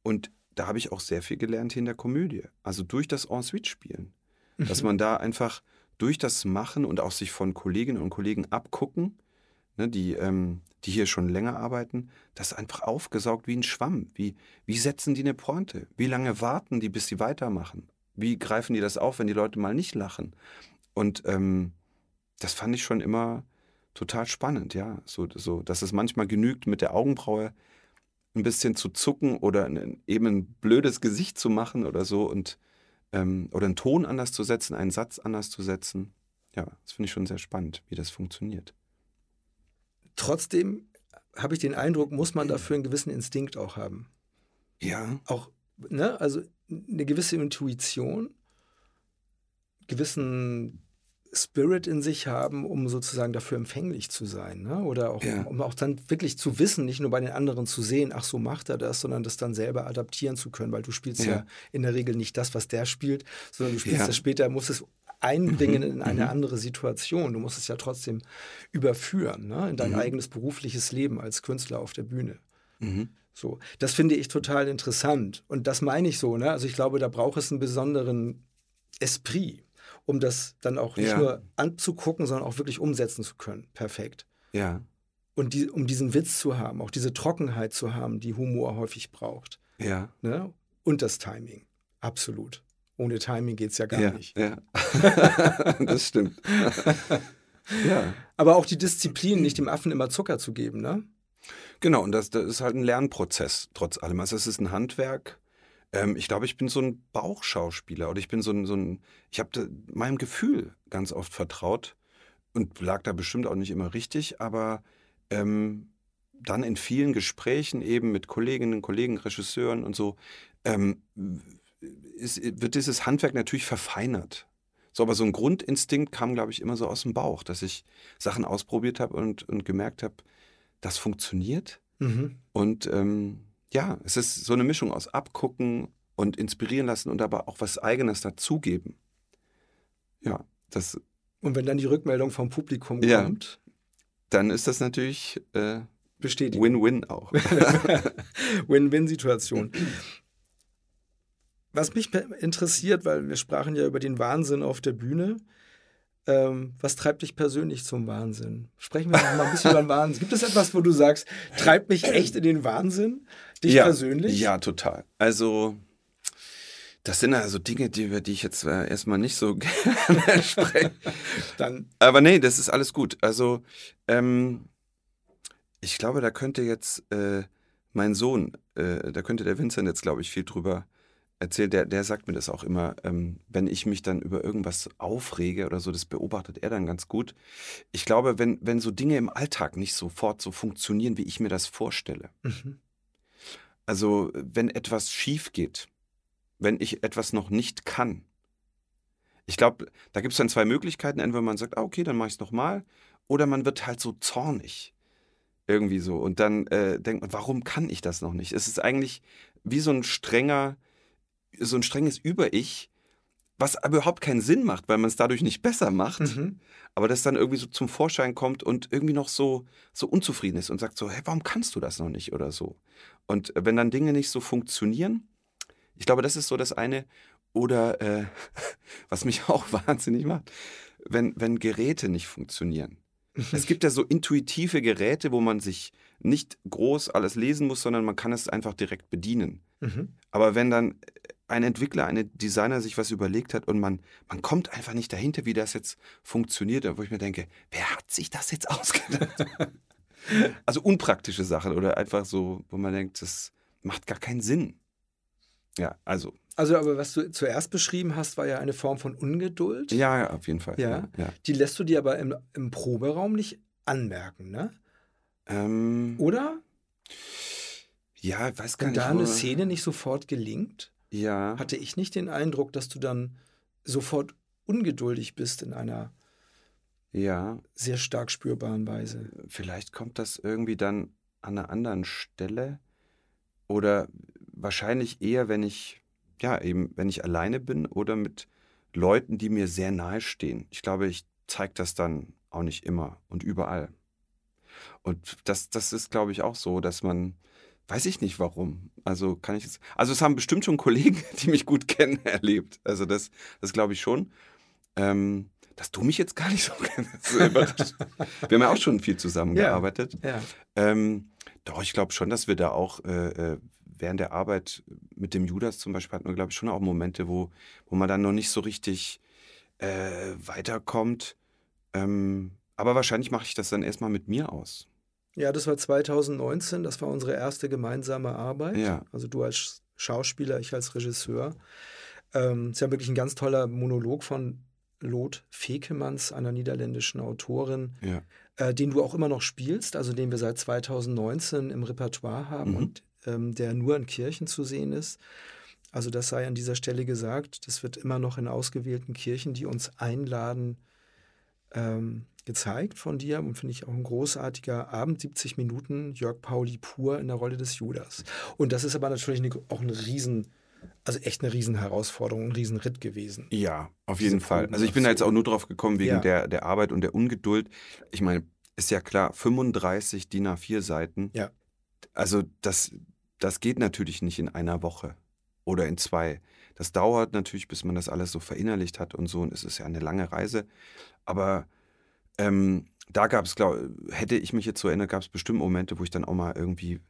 Und da habe ich auch sehr viel gelernt hier in der Komödie. Also durch das En-Suite-Spielen. Dass Mhm. man da einfach durch das Machen und auch sich von Kolleginnen und Kollegen abgucken, ne, die, ähm, die hier schon länger arbeiten, das einfach aufgesaugt wie ein Schwamm. Wie, wie setzen die eine Pointe? Wie lange warten die, bis sie weitermachen? Wie greifen die das auf, wenn die Leute mal nicht lachen? Und ähm, das fand ich schon immer total spannend, ja. So, so, dass es manchmal genügt, mit der Augenbraue ein bisschen zu zucken oder ein, eben ein blödes Gesicht zu machen oder so und ähm, oder einen Ton anders zu setzen, einen Satz anders zu setzen. Ja, das finde ich schon sehr spannend, wie das funktioniert. Trotzdem habe ich den Eindruck, muss man dafür einen gewissen Instinkt auch haben. Ja. Auch, ne, also eine gewisse Intuition, gewissen Spirit in sich haben, um sozusagen dafür empfänglich zu sein. Ne? Oder auch, ja. um auch dann wirklich zu wissen, nicht nur bei den anderen zu sehen, ach so macht er das, sondern das dann selber adaptieren zu können, weil du spielst ja, ja in der Regel nicht das, was der spielt, sondern du spielst ja. das später, musst es einbringen mhm. in eine mhm. andere Situation. Du musst es ja trotzdem überführen ne? in dein mhm. eigenes berufliches Leben als Künstler auf der Bühne. Mhm. So, das finde ich total interessant. Und das meine ich so, ne? Also ich glaube, da braucht es einen besonderen Esprit um das dann auch nicht ja. nur anzugucken, sondern auch wirklich umsetzen zu können. Perfekt. Ja. Und die, um diesen Witz zu haben, auch diese Trockenheit zu haben, die Humor häufig braucht. Ja. Ne? Und das Timing. Absolut. Ohne Timing geht es ja gar ja, nicht. Ja. (laughs) das stimmt. (laughs) ja. Aber auch die Disziplin, nicht dem Affen immer Zucker zu geben, ne? Genau, und das, das ist halt ein Lernprozess, trotz allem. Also es ist ein Handwerk ähm, ich glaube, ich bin so ein Bauchschauspieler oder ich bin so ein, so ein ich habe meinem Gefühl ganz oft vertraut und lag da bestimmt auch nicht immer richtig, aber ähm, dann in vielen Gesprächen eben mit Kolleginnen, Kollegen, Regisseuren und so, ähm, ist, wird dieses Handwerk natürlich verfeinert. So, aber so ein Grundinstinkt kam, glaube ich, immer so aus dem Bauch, dass ich Sachen ausprobiert habe und, und gemerkt habe, das funktioniert. Mhm. Und ähm, ja, es ist so eine Mischung aus Abgucken und inspirieren lassen und aber auch was Eigenes dazugeben. Ja, das. Und wenn dann die Rückmeldung vom Publikum ja, kommt, dann ist das natürlich äh. Win-Win auch. (laughs) Win-Win-Situation. Was mich interessiert, weil wir sprachen ja über den Wahnsinn auf der Bühne. Ähm, was treibt dich persönlich zum Wahnsinn? Sprechen wir noch mal ein bisschen über den Wahnsinn. Gibt es etwas, wo du sagst, treibt mich echt in den Wahnsinn? Dich ja, persönlich? Ja, total. Also, das sind also Dinge, die, über die ich jetzt äh, erstmal nicht so (laughs) gerne spreche. (laughs) Dann. Aber nee, das ist alles gut. Also, ähm, ich glaube, da könnte jetzt äh, mein Sohn, äh, da könnte der Vincent jetzt, glaube ich, viel drüber erzählt, der, der sagt mir das auch immer, ähm, wenn ich mich dann über irgendwas aufrege oder so, das beobachtet er dann ganz gut. Ich glaube, wenn, wenn so Dinge im Alltag nicht sofort so funktionieren, wie ich mir das vorstelle. Mhm. Also, wenn etwas schief geht, wenn ich etwas noch nicht kann. Ich glaube, da gibt es dann zwei Möglichkeiten. Entweder man sagt, ah, okay, dann mache ich es nochmal, oder man wird halt so zornig. Irgendwie so. Und dann äh, denkt man, warum kann ich das noch nicht? Es ist eigentlich wie so ein strenger, so ein strenges Über-Ich, was aber überhaupt keinen Sinn macht, weil man es dadurch nicht besser macht, mhm. aber das dann irgendwie so zum Vorschein kommt und irgendwie noch so, so unzufrieden ist und sagt so, hey, warum kannst du das noch nicht oder so. Und wenn dann Dinge nicht so funktionieren, ich glaube, das ist so das eine, oder äh, (laughs) was mich (laughs) auch wahnsinnig macht, wenn, wenn Geräte nicht funktionieren. (laughs) Es gibt ja so intuitive Geräte, wo man sich nicht groß alles lesen muss, sondern man kann es einfach direkt bedienen. Mhm. Aber wenn dann ein Entwickler, eine Designer sich was überlegt hat und man, man kommt einfach nicht dahinter, wie das jetzt funktioniert, wo ich mir denke, wer hat sich das jetzt (laughs) ausgedacht? also unpraktische Sachen oder einfach so, wo man denkt, das macht gar keinen Sinn. Ja, also. Also, aber was du zuerst beschrieben hast, war ja eine Form von Ungeduld. Ja, ja auf jeden Fall. Ja. ja. Die lässt du dir aber im, im Proberaum nicht anmerken, ne? Ähm, Oder? Ja, ich weiß gar Wenn nicht. Wenn da eine Szene nicht sofort gelingt, ja. hatte ich nicht den Eindruck, dass du dann sofort ungeduldig bist in einer ja. sehr stark spürbaren Weise. Vielleicht kommt das irgendwie dann an einer anderen Stelle oder wahrscheinlich eher, wenn ich, ja, eben, wenn ich alleine bin oder mit Leuten, die mir sehr nahe stehen. Ich glaube, ich zeige das dann auch nicht immer und überall. Und das, das ist, glaube ich, auch so, dass man, weiß ich nicht warum. Also kann ich es. Also es haben bestimmt schon Kollegen, (laughs) die mich gut kennen, (laughs) erlebt. Also das, das glaube ich schon. Ähm, dass du mich jetzt gar nicht so (laughs) kennst. Wir haben ja auch schon viel zusammengearbeitet. Ja, ja. Ähm, doch, ich glaube schon, dass wir da auch äh, äh, während der Arbeit mit dem Judas zum Beispiel hatten wir, glaube ich, schon auch Momente, wo, wo man dann noch nicht so richtig äh, weiterkommt. Ähm, aber wahrscheinlich mache ich das dann erstmal mit mir aus. Ja, das war 2019, das war unsere erste gemeinsame Arbeit. Ja. Also du als Schauspieler, ich als Regisseur. Ähm, ist ja wirklich ein ganz toller Monolog von Lot Fekemanns, einer niederländischen Autorin, Ja. äh, den du auch immer noch spielst, also den wir seit 2019 im Repertoire haben Mhm. und ähm, der nur in Kirchen zu sehen ist. Also das sei an dieser Stelle gesagt, das wird immer noch in ausgewählten Kirchen, die uns einladen, ähm, gezeigt von dir und finde ich auch ein großartiger Abend, 70 Minuten, Jörg Pauli pur in der Rolle des Judas. Und das ist aber natürlich eine, auch eine riesen, also echt eine riesen Herausforderung, ein riesen Ritt gewesen. Ja, auf Diese jeden Fall. Proben Also ich bin da jetzt auch nur drauf gekommen wegen Ja. der, der Arbeit und der Ungeduld. Ich meine, ist ja klar, 35 DIN A4 Seiten. Ja. Also das, das geht natürlich nicht in einer Woche oder in zwei. Das dauert natürlich, bis man das alles so verinnerlicht hat und so. Und es ist ja eine lange Reise. Aber ähm, da gab es, glaube hätte ich mich jetzt so erinnert, gab es bestimmt Momente, wo ich dann auch mal irgendwie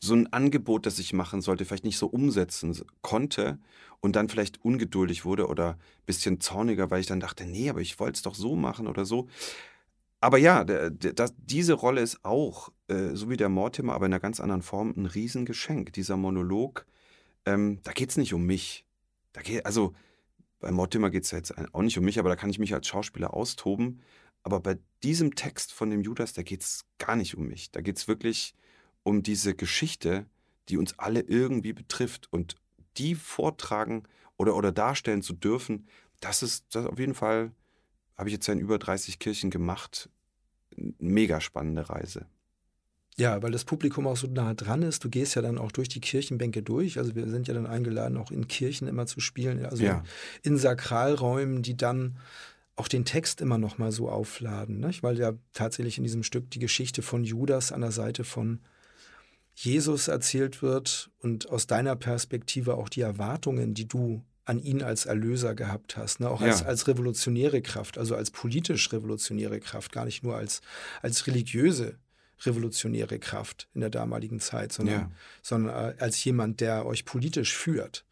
so ein Angebot, das ich machen sollte, vielleicht nicht so umsetzen konnte und dann vielleicht ungeduldig wurde oder ein bisschen zorniger, weil ich dann dachte, nee, aber ich wollte es doch so machen oder so. Aber ja, das, diese Rolle ist auch, äh, so wie der Mortimer, aber in einer ganz anderen Form, ein Riesengeschenk. Dieser Monolog, ähm, da geht es nicht um mich. Da geht, also bei Mortimer geht es ja jetzt auch nicht um mich, aber da kann ich mich als Schauspieler austoben. Aber bei diesem Text von dem Judas, da geht es gar nicht um mich. Da geht es wirklich um diese Geschichte, die uns alle irgendwie betrifft. Und die vortragen oder, oder darstellen zu dürfen, das ist das auf jeden Fall, habe ich jetzt ja in über 30 Kirchen gemacht. Mega spannende Reise. Ja, weil das Publikum auch so nah dran ist. Du gehst ja dann auch durch die Kirchenbänke durch. Also wir sind ja dann eingeladen, auch in Kirchen immer zu spielen. Also Ja. in Sakralräumen, die dann auch den Text immer noch mal so aufladen. Nicht? Weil ja tatsächlich in diesem Stück die Geschichte von Judas an der Seite von Jesus erzählt wird und aus deiner Perspektive auch die Erwartungen, die du an ihn als Erlöser gehabt hast, ne? auch als, Ja. als revolutionäre Kraft, also als politisch revolutionäre Kraft, gar nicht nur als, als religiöse revolutionäre Kraft in der damaligen Zeit, sondern, Ja. sondern äh, als jemand, der euch politisch führt,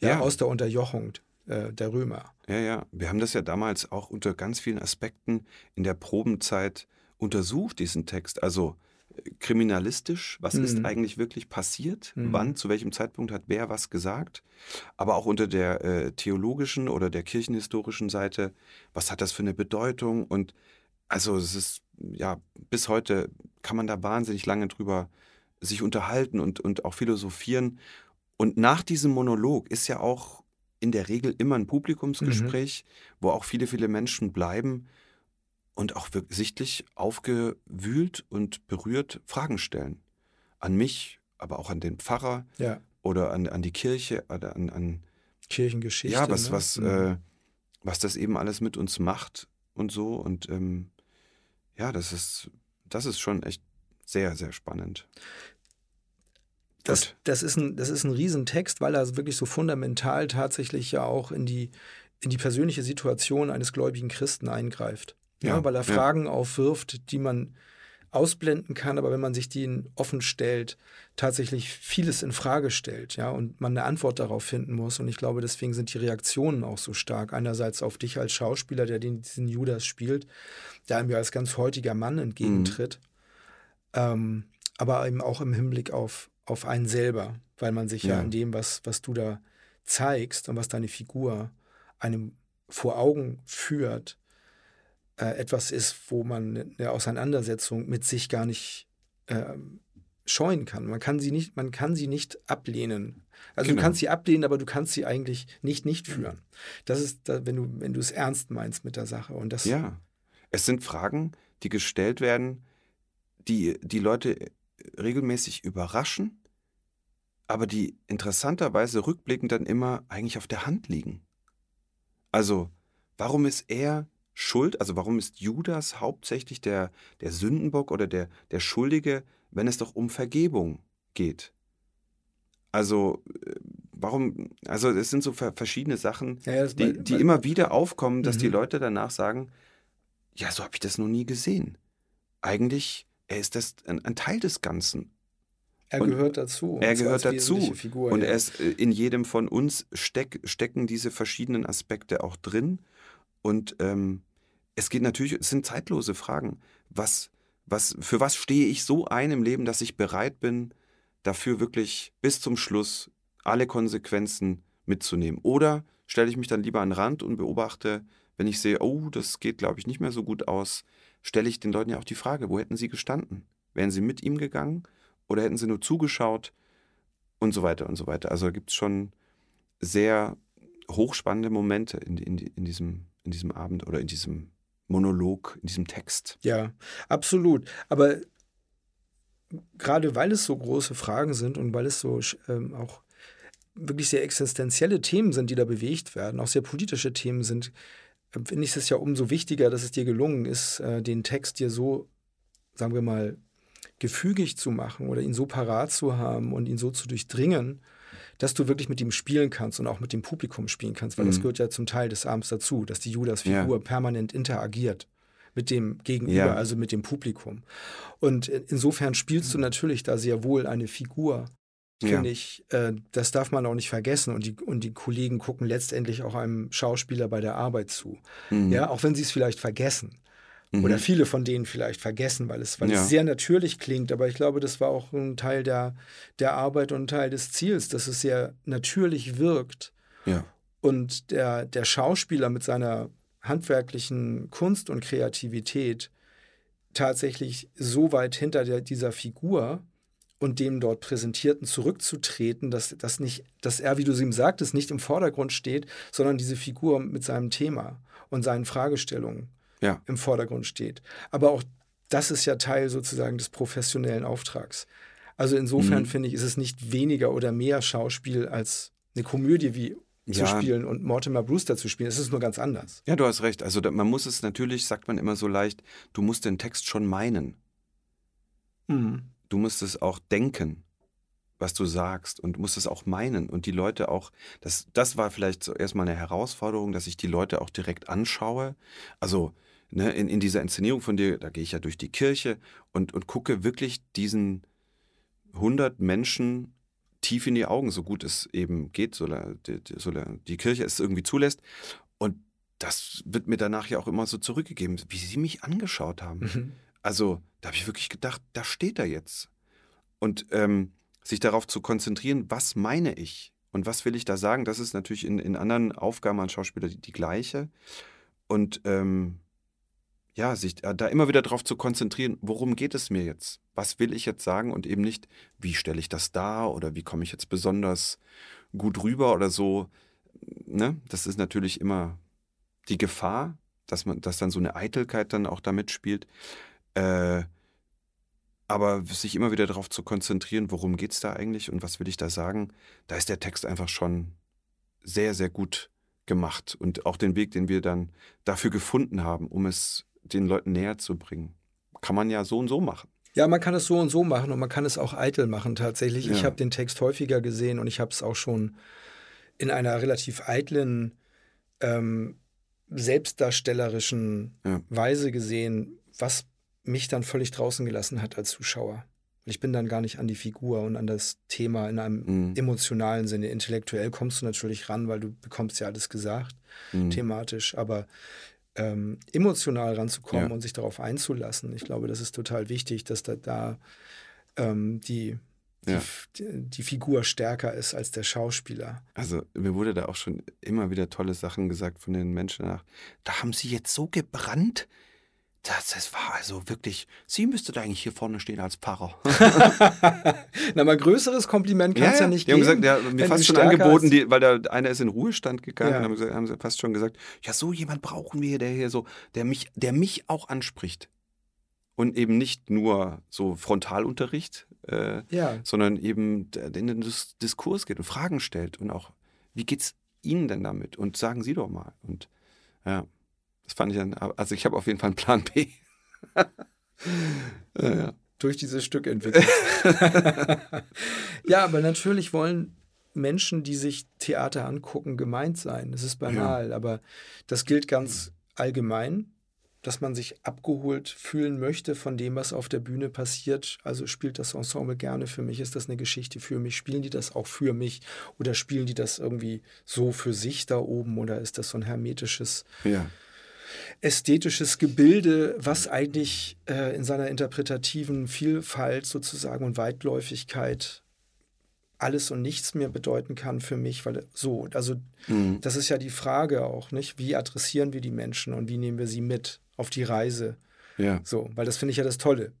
ja, Ja. aus der Unterjochung äh, der Römer. Ja, ja. Wir haben das ja damals auch unter ganz vielen Aspekten in der Probenzeit untersucht, diesen Text. Also äh, kriminalistisch, was ist Mhm. eigentlich wirklich passiert? Mhm. Wann, zu welchem Zeitpunkt hat wer was gesagt? Aber auch unter der äh, theologischen oder der kirchenhistorischen Seite, was hat das für eine Bedeutung? Und also es ist, ja, bis heute kann man da wahnsinnig lange drüber sich unterhalten und, und auch philosophieren. Und nach diesem Monolog ist ja auch in der Regel immer ein Publikumsgespräch, wo auch viele, viele Menschen bleiben und auch wirklich sichtlich aufgewühlt und berührt Fragen stellen. An mich, aber auch an den Pfarrer Ja, oder an, an die Kirche oder an, an Kirchengeschichte. ja, was, ne? was, Mhm. äh, was das eben alles mit uns macht und so. Und ähm, ja, das ist, das ist schon echt sehr, sehr spannend. Das, das, ist ein, das ist ein Riesentext, weil er wirklich so fundamental tatsächlich ja auch in die, in die persönliche Situation eines gläubigen Christen eingreift. Ja, Ja, weil er ja. Fragen aufwirft, die man ausblenden kann, aber wenn man sich die offen stellt, tatsächlich vieles in Frage stellt, ja, und man eine Antwort darauf finden muss. Und ich glaube, deswegen sind die Reaktionen auch so stark. Einerseits auf dich als Schauspieler, der den, diesen Judas spielt, der einem ja als ganz heutiger Mann entgegentritt, ähm, aber eben auch im Hinblick auf, auf einen selber, weil man sich ja, Ja. in dem, was, was du da zeigst und was deine Figur einem vor Augen führt, äh, etwas ist, wo man eine Auseinandersetzung mit sich gar nicht ähm, scheuen kann. Man kann sie nicht, man kann sie nicht ablehnen. Also Genau. du kannst sie ablehnen, aber du kannst sie eigentlich nicht nicht führen. Das ist, wenn du wenn du es ernst meinst mit der Sache und das Ja. Es sind Fragen, die gestellt werden, die die Leute regelmäßig überraschen, aber die interessanterweise rückblickend dann immer eigentlich auf der Hand liegen. Also, warum ist er schuld? Also, warum ist Judas hauptsächlich der, der Sündenbock oder der, der Schuldige, wenn es doch um Vergebung geht? Also, äh, warum, also es sind so ver- verschiedene Sachen, Ja, ja, die, die immer wieder aufkommen, dass die Mhm. Leute danach sagen, ja, so habe ich das noch nie gesehen. Eigentlich, er ist das ein, ein Teil des Ganzen. Er und gehört dazu. Er gehört dazu. Figur, und ja. er ist, äh, in jedem von uns steck, stecken diese verschiedenen Aspekte auch drin. Und ähm, es geht natürlich, es sind zeitlose Fragen. Was, was, für was stehe ich so ein im Leben, dass ich bereit bin, dafür wirklich bis zum Schluss alle Konsequenzen mitzunehmen? Oder stelle ich mich dann lieber an den Rand und beobachte, wenn ich sehe, oh, das geht, glaube ich, nicht mehr so gut aus, stelle ich den Leuten ja auch die Frage, wo hätten sie gestanden? Wären sie mit ihm gegangen oder hätten sie nur zugeschaut und so weiter und so weiter? Also gibt es schon sehr hochspannende Momente in, in, in, diesem, in diesem Abend oder in diesem Monolog, in diesem Text. Ja, absolut. Aber gerade weil es so große Fragen sind und weil es so ähm, auch wirklich sehr existenzielle Themen sind, die da bewegt werden, auch sehr politische Themen sind, äh, finde ich es ja umso wichtiger, dass es dir gelungen ist, äh, den Text dir so, sagen wir mal, gefügig zu machen oder ihn so parat zu haben und ihn so zu durchdringen, dass du wirklich mit ihm spielen kannst und auch mit dem Publikum spielen kannst, weil mhm. das gehört ja zum Teil des Abends dazu, dass die Judas-Figur ja. permanent interagiert mit dem Gegenüber, ja. also mit dem Publikum. Und insofern spielst du natürlich da sehr wohl eine Figur, finde ja. ich. Äh, das darf man auch nicht vergessen. Und die, und die Kollegen gucken letztendlich auch einem Schauspieler bei der Arbeit zu. Mhm. Ja, auch wenn sie es vielleicht vergessen. Mhm. Oder viele von denen vielleicht vergessen, weil es, weil ja. es sehr natürlich klingt. Aber ich glaube, das war auch ein Teil der, der Arbeit und ein Teil des Ziels, dass es sehr natürlich wirkt. Ja. Und der, der Schauspieler mit seiner handwerklichen Kunst und Kreativität tatsächlich so weit hinter der, dieser Figur und dem dort Präsentierten zurückzutreten, dass, dass, nicht, dass er, wie du es ihm sagtest, nicht im Vordergrund steht, sondern diese Figur mit seinem Thema und seinen Fragestellungen ja. im Vordergrund steht. Aber auch das ist ja Teil sozusagen des professionellen Auftrags. Also insofern mhm. finde ich, ist es nicht weniger oder mehr Schauspiel als eine Komödie wie zu ja. spielen und Mortimer Brewster zu spielen. Es ist nur ganz anders. Ja, du hast recht. Also man muss es natürlich, sagt man immer so leicht, du musst den Text schon meinen. Mhm. Du musst es auch denken, was du sagst und musst es auch meinen und die Leute auch, das, das war vielleicht so erstmal eine Herausforderung, dass ich die Leute auch direkt anschaue. Also ne, in, in dieser Inszenierung von dir, da gehe ich ja durch die Kirche und, und gucke wirklich diesen 100 Menschen tief in die Augen, so gut es eben geht, so die, so die Kirche es irgendwie zulässt. Und das wird mir danach ja auch immer so zurückgegeben, wie sie mich angeschaut haben. Mhm. Also da habe ich wirklich gedacht, da steht er jetzt. Und ähm, sich darauf zu konzentrieren, was meine ich und was will ich da sagen, das ist natürlich in, in anderen Aufgaben als Schauspieler die, die gleiche. Und ähm, ja, sich da immer wieder darauf zu konzentrieren, worum geht es mir jetzt? Was will ich jetzt sagen und eben nicht, wie stelle ich das dar oder wie komme ich jetzt besonders gut rüber oder so. Ne? Das ist natürlich immer die Gefahr, dass man, dass dann so eine Eitelkeit dann auch damit spielt. Äh, aber sich immer wieder darauf zu konzentrieren, worum geht es da eigentlich und was will ich da sagen, da ist der Text einfach schon sehr, sehr gut gemacht und auch den Weg, den wir dann dafür gefunden haben, um es den Leuten näher zu bringen. Kann man ja so und so machen. Ja, man kann es so und so machen und man kann es auch eitel machen tatsächlich. Ja. Ich habe den Text häufiger gesehen und ich habe es auch schon in einer relativ eitlen, ähm, selbstdarstellerischen ja. Weise gesehen, was mich dann völlig draußen gelassen hat als Zuschauer. Ich bin dann gar nicht an die Figur und an das Thema in einem mhm. emotionalen Sinne. Intellektuell kommst du natürlich ran, weil du bekommst ja alles gesagt, mhm. thematisch. Aber ähm, emotional ranzukommen ja. und sich darauf einzulassen. Ich glaube, das ist total wichtig, dass da, da ähm, die, ja. die, die, Figur stärker ist als der Schauspieler. Also mir wurde da auch schon immer wieder tolle Sachen gesagt von den Menschen nach. Da haben sie jetzt so gebrannt. Das, das war also wirklich, sie müsste da eigentlich hier vorne stehen als Pfarrer. (laughs) Na, mal größeres Kompliment kann es ja, ja, nicht die geben. Haben gesagt, ja, mir fast schon angeboten, die, weil da einer ist in Ruhestand gegangen ja. und haben, gesagt, haben sie fast schon gesagt, ja, so jemand brauchen wir, der hier so, der mich, der mich auch anspricht. Und eben nicht nur so Frontalunterricht, äh, ja. sondern eben in den Diskurs geht und Fragen stellt und auch, wie geht's Ihnen denn damit? Und sagen Sie doch mal. Und ja. Das fand ich dann, also ich habe auf jeden Fall einen Plan B. (laughs) ja. Durch dieses Stück entwickelt. (laughs) ja, aber natürlich wollen Menschen, die sich Theater angucken, gemeint sein. Das ist banal, ja. aber das gilt ganz allgemein, dass man sich abgeholt fühlen möchte von dem, was auf der Bühne passiert. Also spielt das Ensemble gerne für mich, ist das eine Geschichte für mich, spielen die das auch für mich oder spielen die das irgendwie so für sich da oben oder ist das so ein hermetisches ja ästhetisches Gebilde, was eigentlich äh, in seiner interpretativen Vielfalt sozusagen und Weitläufigkeit alles und nichts mehr bedeuten kann für mich, weil so, also mhm. das ist ja die Frage auch, nicht? Wie adressieren wir die Menschen und wie nehmen wir sie mit auf die Reise? Ja. So, weil das finde ich ja das Tolle.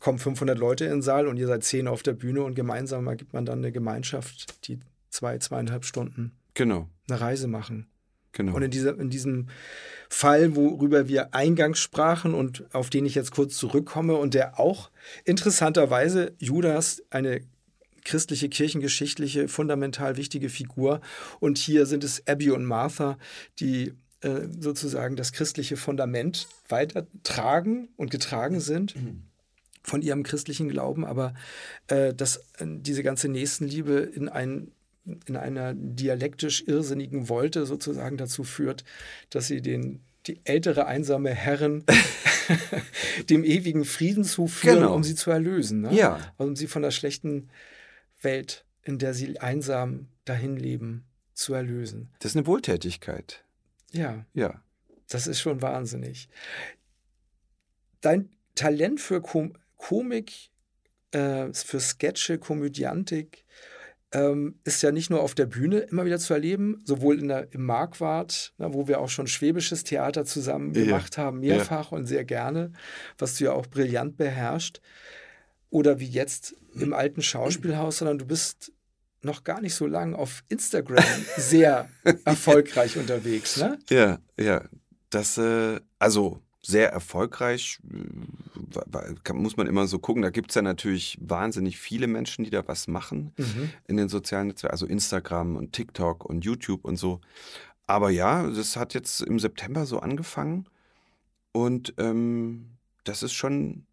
Kommen 500 Leute in den Saal und ihr seid zehn auf der Bühne und gemeinsam ergibt man dann eine Gemeinschaft, die zwei, zweieinhalb Stunden genau. eine Reise machen. Genau. Und in, dieser, in diesem Fall, worüber wir eingangs sprachen und auf den ich jetzt kurz zurückkomme und der auch interessanterweise Judas eine christliche, kirchengeschichtliche, fundamental wichtige Figur. Und hier sind es Abby und Martha, die äh, sozusagen das christliche Fundament weitertragen und getragen sind. von ihrem christlichen Glauben, aber äh, dass äh, diese ganze Nächstenliebe in ein in einer dialektisch irrsinnigen Wolte sozusagen dazu führt, dass sie den die ältere einsame Herren (laughs) dem ewigen Frieden zuführen, genau. um sie zu erlösen. Ne? Ja. Also um sie von der schlechten Welt, in der sie einsam dahin leben, zu erlösen. Das ist eine Wohltätigkeit. Ja. Ja. Das ist schon wahnsinnig. Dein Talent für Kom Komik, äh, für Sketche, Komödiantik, ähm, ist ja nicht nur auf der Bühne immer wieder zu erleben, sowohl in der, im Marquardt, na, wo wir auch schon schwäbisches Theater zusammen ja. gemacht haben, mehrfach ja. und sehr gerne, was du ja auch brillant beherrscht, oder wie jetzt im alten Schauspielhaus, sondern du bist noch gar nicht so lange auf Instagram (laughs) sehr erfolgreich unterwegs, ne? Ja, ja. Das, äh, also sehr erfolgreich, äh, muss man immer so gucken. Da gibt es ja natürlich wahnsinnig viele Menschen, die da was machen mhm. in den sozialen Netzwerken, also Instagram und TikTok und YouTube und so. Aber ja, das hat jetzt im September so angefangen und ähm, das ist schon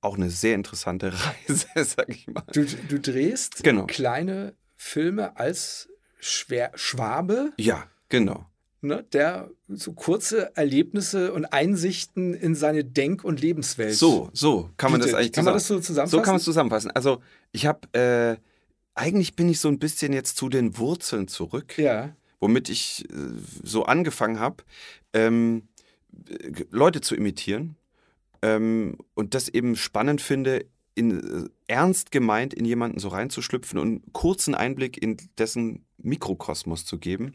auch eine sehr interessante (laughs) Reise, (laughs) sag ich mal. Du, du drehst genau. kleine Filme als Schwer Schwabe. Ja, genau. Ne, der so kurze Erlebnisse und Einsichten in seine Denk- und Lebenswelt. So, so kann man das eigentlich Kann man das so zusammenfassen? So kann man es zusammenfassen. Also ich habe, äh, eigentlich bin ich so ein bisschen jetzt zu den Wurzeln zurück. Ja. Womit ich äh, so angefangen habe, ähm, Leute zu imitieren ähm, und das eben spannend finde, in, äh, ernst gemeint in jemanden so reinzuschlüpfen und einen kurzen Einblick in dessen Mikrokosmos zu geben.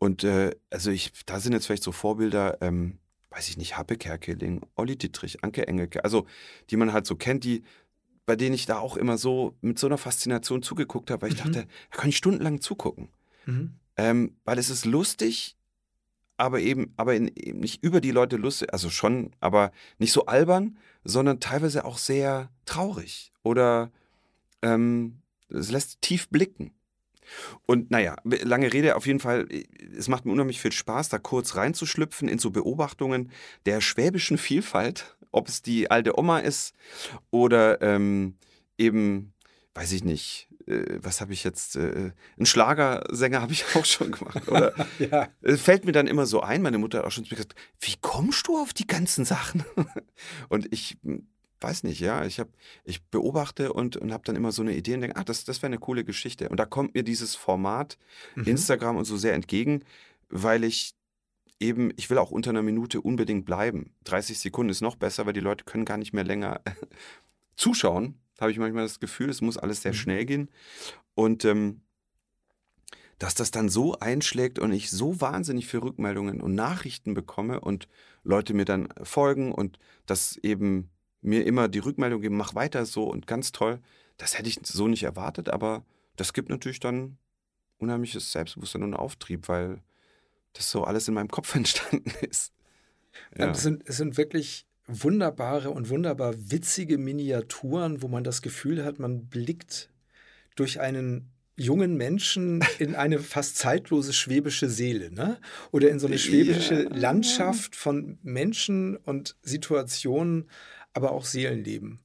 Und äh, also ich, da sind jetzt vielleicht so Vorbilder, ähm, weiß ich nicht, Happe Kerkeling, Olli Dittrich, Anke Engelke, also die man halt so kennt, die, bei denen ich da auch immer so mit so einer Faszination zugeguckt habe, weil ich mhm. dachte, da kann ich stundenlang zugucken. Mhm. Ähm, weil es ist lustig, aber eben, aber in, eben nicht über die Leute lustig, also schon, aber nicht so albern, sondern teilweise auch sehr traurig oder ähm, es lässt tief blicken. Und naja, lange Rede, auf jeden Fall, es macht mir unheimlich viel Spaß, da kurz reinzuschlüpfen in so Beobachtungen der schwäbischen (laughs) Vielfalt, ob es die alte Oma ist oder ähm, eben, weiß ich nicht, äh, was habe ich jetzt, äh, einen Schlagersänger habe ich (laughs) auch schon gemacht. Oder (laughs) ja. Es fällt mir dann immer so ein, meine Mutter hat auch schon gesagt, wie kommst du auf die ganzen Sachen? und ich weiß nicht, ja, ich habe, ich beobachte und, und habe dann immer so eine Idee und denke, ach, das, das wäre eine coole Geschichte. Und da kommt mir dieses Format mhm. Instagram und so sehr entgegen, weil ich eben, ich will auch unter einer Minute unbedingt bleiben. 30 Sekunden ist noch besser, weil die Leute können gar nicht mehr länger (laughs) zuschauen habe ich manchmal das Gefühl, es muss alles sehr mhm. schnell gehen. Und ähm, dass das dann so einschlägt und ich so wahnsinnig viele Rückmeldungen und Nachrichten bekomme und Leute mir dann folgen und das eben mir immer die Rückmeldung geben, mach weiter so und ganz toll. Das hätte ich so nicht erwartet, aber das gibt natürlich dann unheimliches Selbstbewusstsein und Auftrieb, weil das so alles in meinem Kopf (laughs) entstanden ist. Ja. Es, sind, es sind wirklich wunderbare und wunderbar witzige Miniaturen, wo man das Gefühl hat, man blickt durch einen jungen Menschen in eine fast zeitlose schwäbische Seele, ne? Oder in so eine schwäbische ja. Landschaft von Menschen und Situationen, aber auch Seelenleben.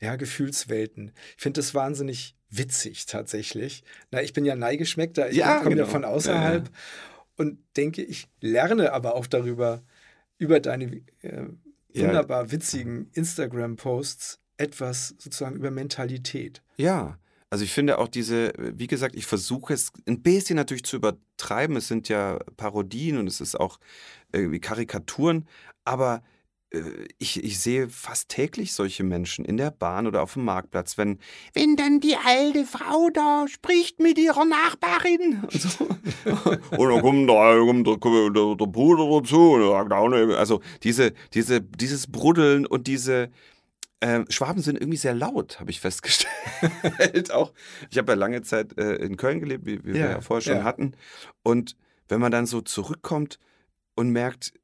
Ja, Gefühlswelten. Ich finde das wahnsinnig witzig tatsächlich. Na, ich bin ja Neigeschmeckter, ich ja, komme genau. ja von außerhalb ja. und denke, ich lerne aber auch darüber, über deine äh, wunderbar witzigen Instagram-Posts etwas sozusagen über Mentalität. Ja, Also ich finde auch diese, wie gesagt, ich versuche es ein bisschen natürlich zu übertreiben. Es sind ja Parodien und es ist auch irgendwie Karikaturen, aber äh, ich, ich sehe fast täglich solche Menschen in der Bahn oder auf dem Marktplatz, wenn, wenn dann die alte Frau da spricht mit ihrer Nachbarin. (laughs) Und, so. (laughs) und dann kommt, da, kommt der, der, der, Bruder dazu. Also diese, diese, dieses Bruddeln und diese, äh, Schwaben sind irgendwie sehr laut, habe ich festgestellt. (laughs) auch. Ich habe ja lange Zeit äh, in Köln gelebt, wie, wie ja, wir ja vorher schon ja. hatten. Und wenn man dann so zurückkommt und merkt,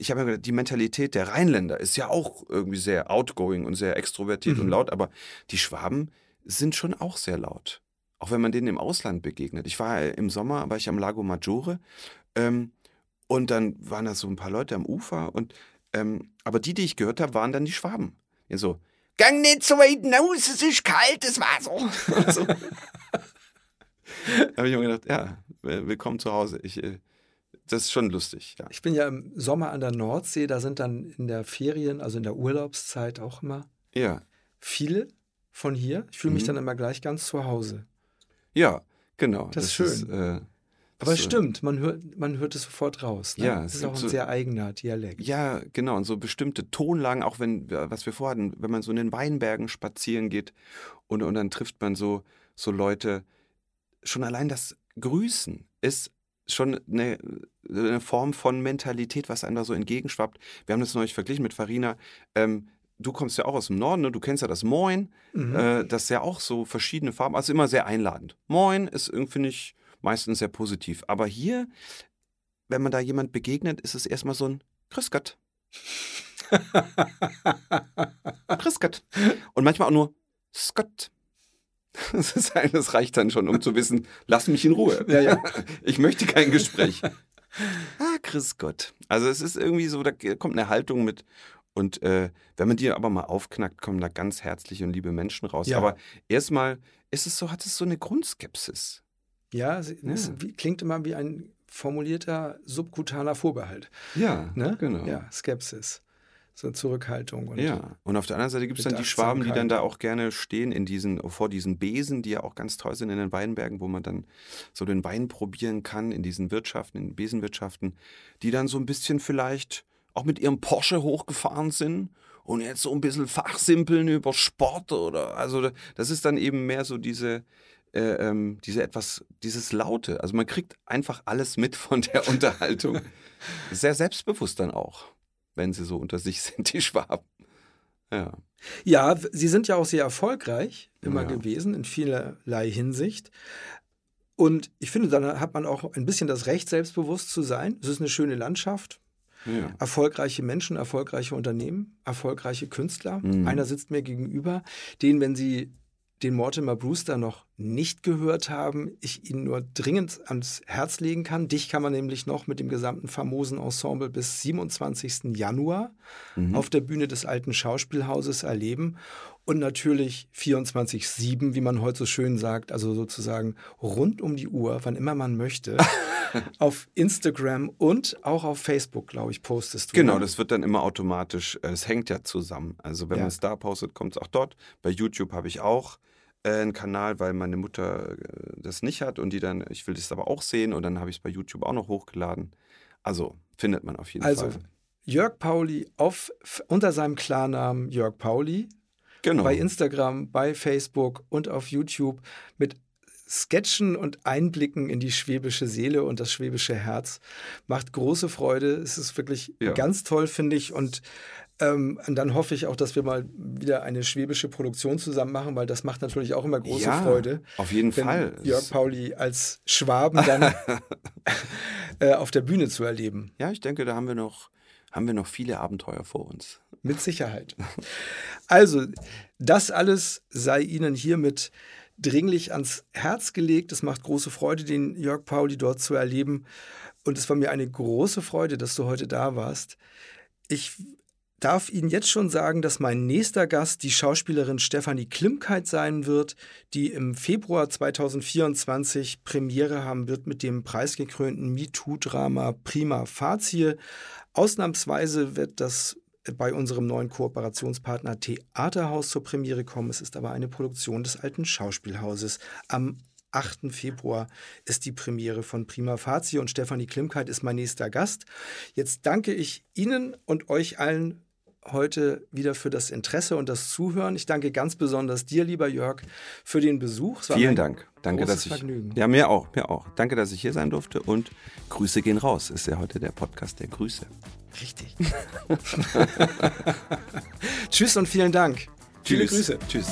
ich habe ja gesagt, die Mentalität der Rheinländer ist ja auch irgendwie sehr outgoing und sehr extrovertiert mhm. und laut, aber die Schwaben sind schon auch sehr laut. Auch wenn man denen im Ausland begegnet. Ich war im Sommer, war ich am Lago Maggiore ähm, und dann waren da so ein paar Leute am Ufer und ähm, aber die, die ich gehört habe, waren dann die Schwaben. Ja, so, gang nicht so weit hinaus, es ist kaltes Wasser. (laughs) so. (laughs) da habe ich mir gedacht, ja, willkommen zu Hause. Ich, äh, das ist schon lustig. Ja. Ich bin ja im Sommer an der Nordsee, da sind dann in der Ferien, also in der Urlaubszeit auch immer ja. viele von hier. Ich fühle mich mhm. dann immer gleich ganz zu Hause. Ja, genau. Das, das ist schön. Ist, äh, aber es stimmt, man hört, man hört es sofort raus. Ne? Ja, es ist auch ein so, sehr eigener Dialekt. Ja, genau. Und so bestimmte Tonlagen, auch wenn, was wir vorhatten, wenn man so in den Weinbergen spazieren geht und, und dann trifft man so, so Leute, schon allein das Grüßen ist schon eine, eine Form von Mentalität, was einem da so entgegenschwappt. Wir haben das neulich verglichen mit Farina. Ähm, du kommst ja auch aus dem Norden, ne? du kennst ja das Moin, mhm. äh, das ist ja auch so verschiedene Farben, also immer sehr einladend. Moin ist irgendwie, finde ich, meistens sehr positiv. Aber hier, wenn man da jemand begegnet, ist es erstmal so ein Grüß Gott. (laughs) Grüß Gott. Und manchmal auch nur Scott. (laughs) Das, ist, das reicht dann schon, um zu wissen, lass mich in Ruhe. Ja, ja. (laughs) Ich möchte kein Gespräch. (laughs) Ah, Grüß Gott. Also es ist irgendwie so, da kommt eine Haltung mit. Und äh, wenn man die aber mal aufknackt, kommen da ganz herzliche und liebe Menschen raus. Ja. Aber erstmal ist es so, hat es so eine Grundskepsis. Ja, es, ja. klingt immer wie ein formulierter subkutaner Vorbehalt. Ja, ne? genau. Ja, Skepsis. So Zurückhaltung. Und ja, und auf der anderen Seite gibt es dann die Schwaben, die dann da auch gerne stehen in diesen, vor diesen Besen, die ja auch ganz toll sind in den Weinbergen, wo man dann so den Wein probieren kann, in diesen Wirtschaften, in Besenwirtschaften, die dann so ein bisschen vielleicht auch mit ihrem Porsche hochgefahren sind und jetzt so ein bisschen fachsimpeln über Sport oder also das ist dann eben mehr so diese äh, ähm, diese etwas, dieses Laute. Also man kriegt einfach alles mit von der (laughs) Unterhaltung. Sehr selbstbewusst dann auch, wenn sie so unter sich (laughs) sind, die Schwaben. Ja. Ja, sie sind ja auch sehr erfolgreich immer ja. gewesen, in vielerlei Hinsicht. Und ich finde, dann hat man auch ein bisschen das Recht, selbstbewusst zu sein. Es ist eine schöne Landschaft. Ja. Erfolgreiche Menschen, erfolgreiche Unternehmen, erfolgreiche Künstler. Mhm. Einer sitzt mir gegenüber, den, wenn sie den Mortimer Brewster noch nicht gehört haben, ich Ihnen nur dringend ans Herz legen kann. Dich kann man nämlich noch mit dem gesamten famosen Ensemble bis 27. Januar mhm. auf der Bühne des alten Schauspielhauses erleben. Und natürlich 24-7, wie man heute so schön sagt, also sozusagen rund um die Uhr, wann immer man möchte. (laughs) auf Instagram und auch auf Facebook, glaube ich, postest du. Genau, das wird dann immer automatisch, äh, es hängt ja zusammen. Also wenn ja. man es da postet, kommt es auch dort. Bei YouTube habe ich auch äh, einen Kanal, weil meine Mutter äh, das nicht hat und die dann, ich will das aber auch sehen und dann habe ich es bei YouTube auch noch hochgeladen. Also findet man auf jeden also, Fall. Also Jörg Pauli auf, unter seinem Klarnamen Jörg Pauli. Genau. Bei Instagram, bei Facebook und auf YouTube mit Sketchen und Einblicken in die schwäbische Seele und das schwäbische Herz. Macht große Freude. Es ist wirklich ja. ganz toll, finde ich. Und ähm, und dann hoffe ich auch, dass wir mal wieder eine schwäbische Produktion zusammen machen, weil das macht natürlich auch immer große ja, Freude. Auf jeden Fall. Jörg Pauli als Schwaben dann (laughs) äh, auf der Bühne zu erleben. Ja, ich denke, da haben wir noch, haben wir noch viele Abenteuer vor uns. Mit Sicherheit. Also, das alles sei Ihnen hiermit dringlich ans Herz gelegt. Es macht große Freude, den Jörg Pauli dort zu erleben. Und es war mir eine große Freude, dass du heute da warst. Ich darf Ihnen jetzt schon sagen, dass mein nächster Gast die Schauspielerin Stefanie Klimkeit sein wird, die im Februar 2024 Premiere haben wird mit dem preisgekrönten MeToo-Drama Prima Facie. Ausnahmsweise wird das bei unserem neuen Kooperationspartner Theaterhaus zur Premiere kommen. Es ist aber eine Produktion des alten Schauspielhauses. Am 8. Februar ist die Premiere von Prima Facie und Stefanie Klimkeit ist mein nächster Gast. Jetzt danke ich Ihnen und euch allen heute wieder für das Interesse und das Zuhören. Ich danke ganz besonders dir, lieber Jörg, für den Besuch. Vielen Dank. Danke, dass ich. Vergnügen. Ja, mir auch, mir auch. Danke, dass ich hier sein durfte und Grüße gehen raus. Ist ja heute der Podcast der Grüße. Richtig. (laughs) Tschüss und vielen Dank. Tschüss. Viele Grüße. Tschüss.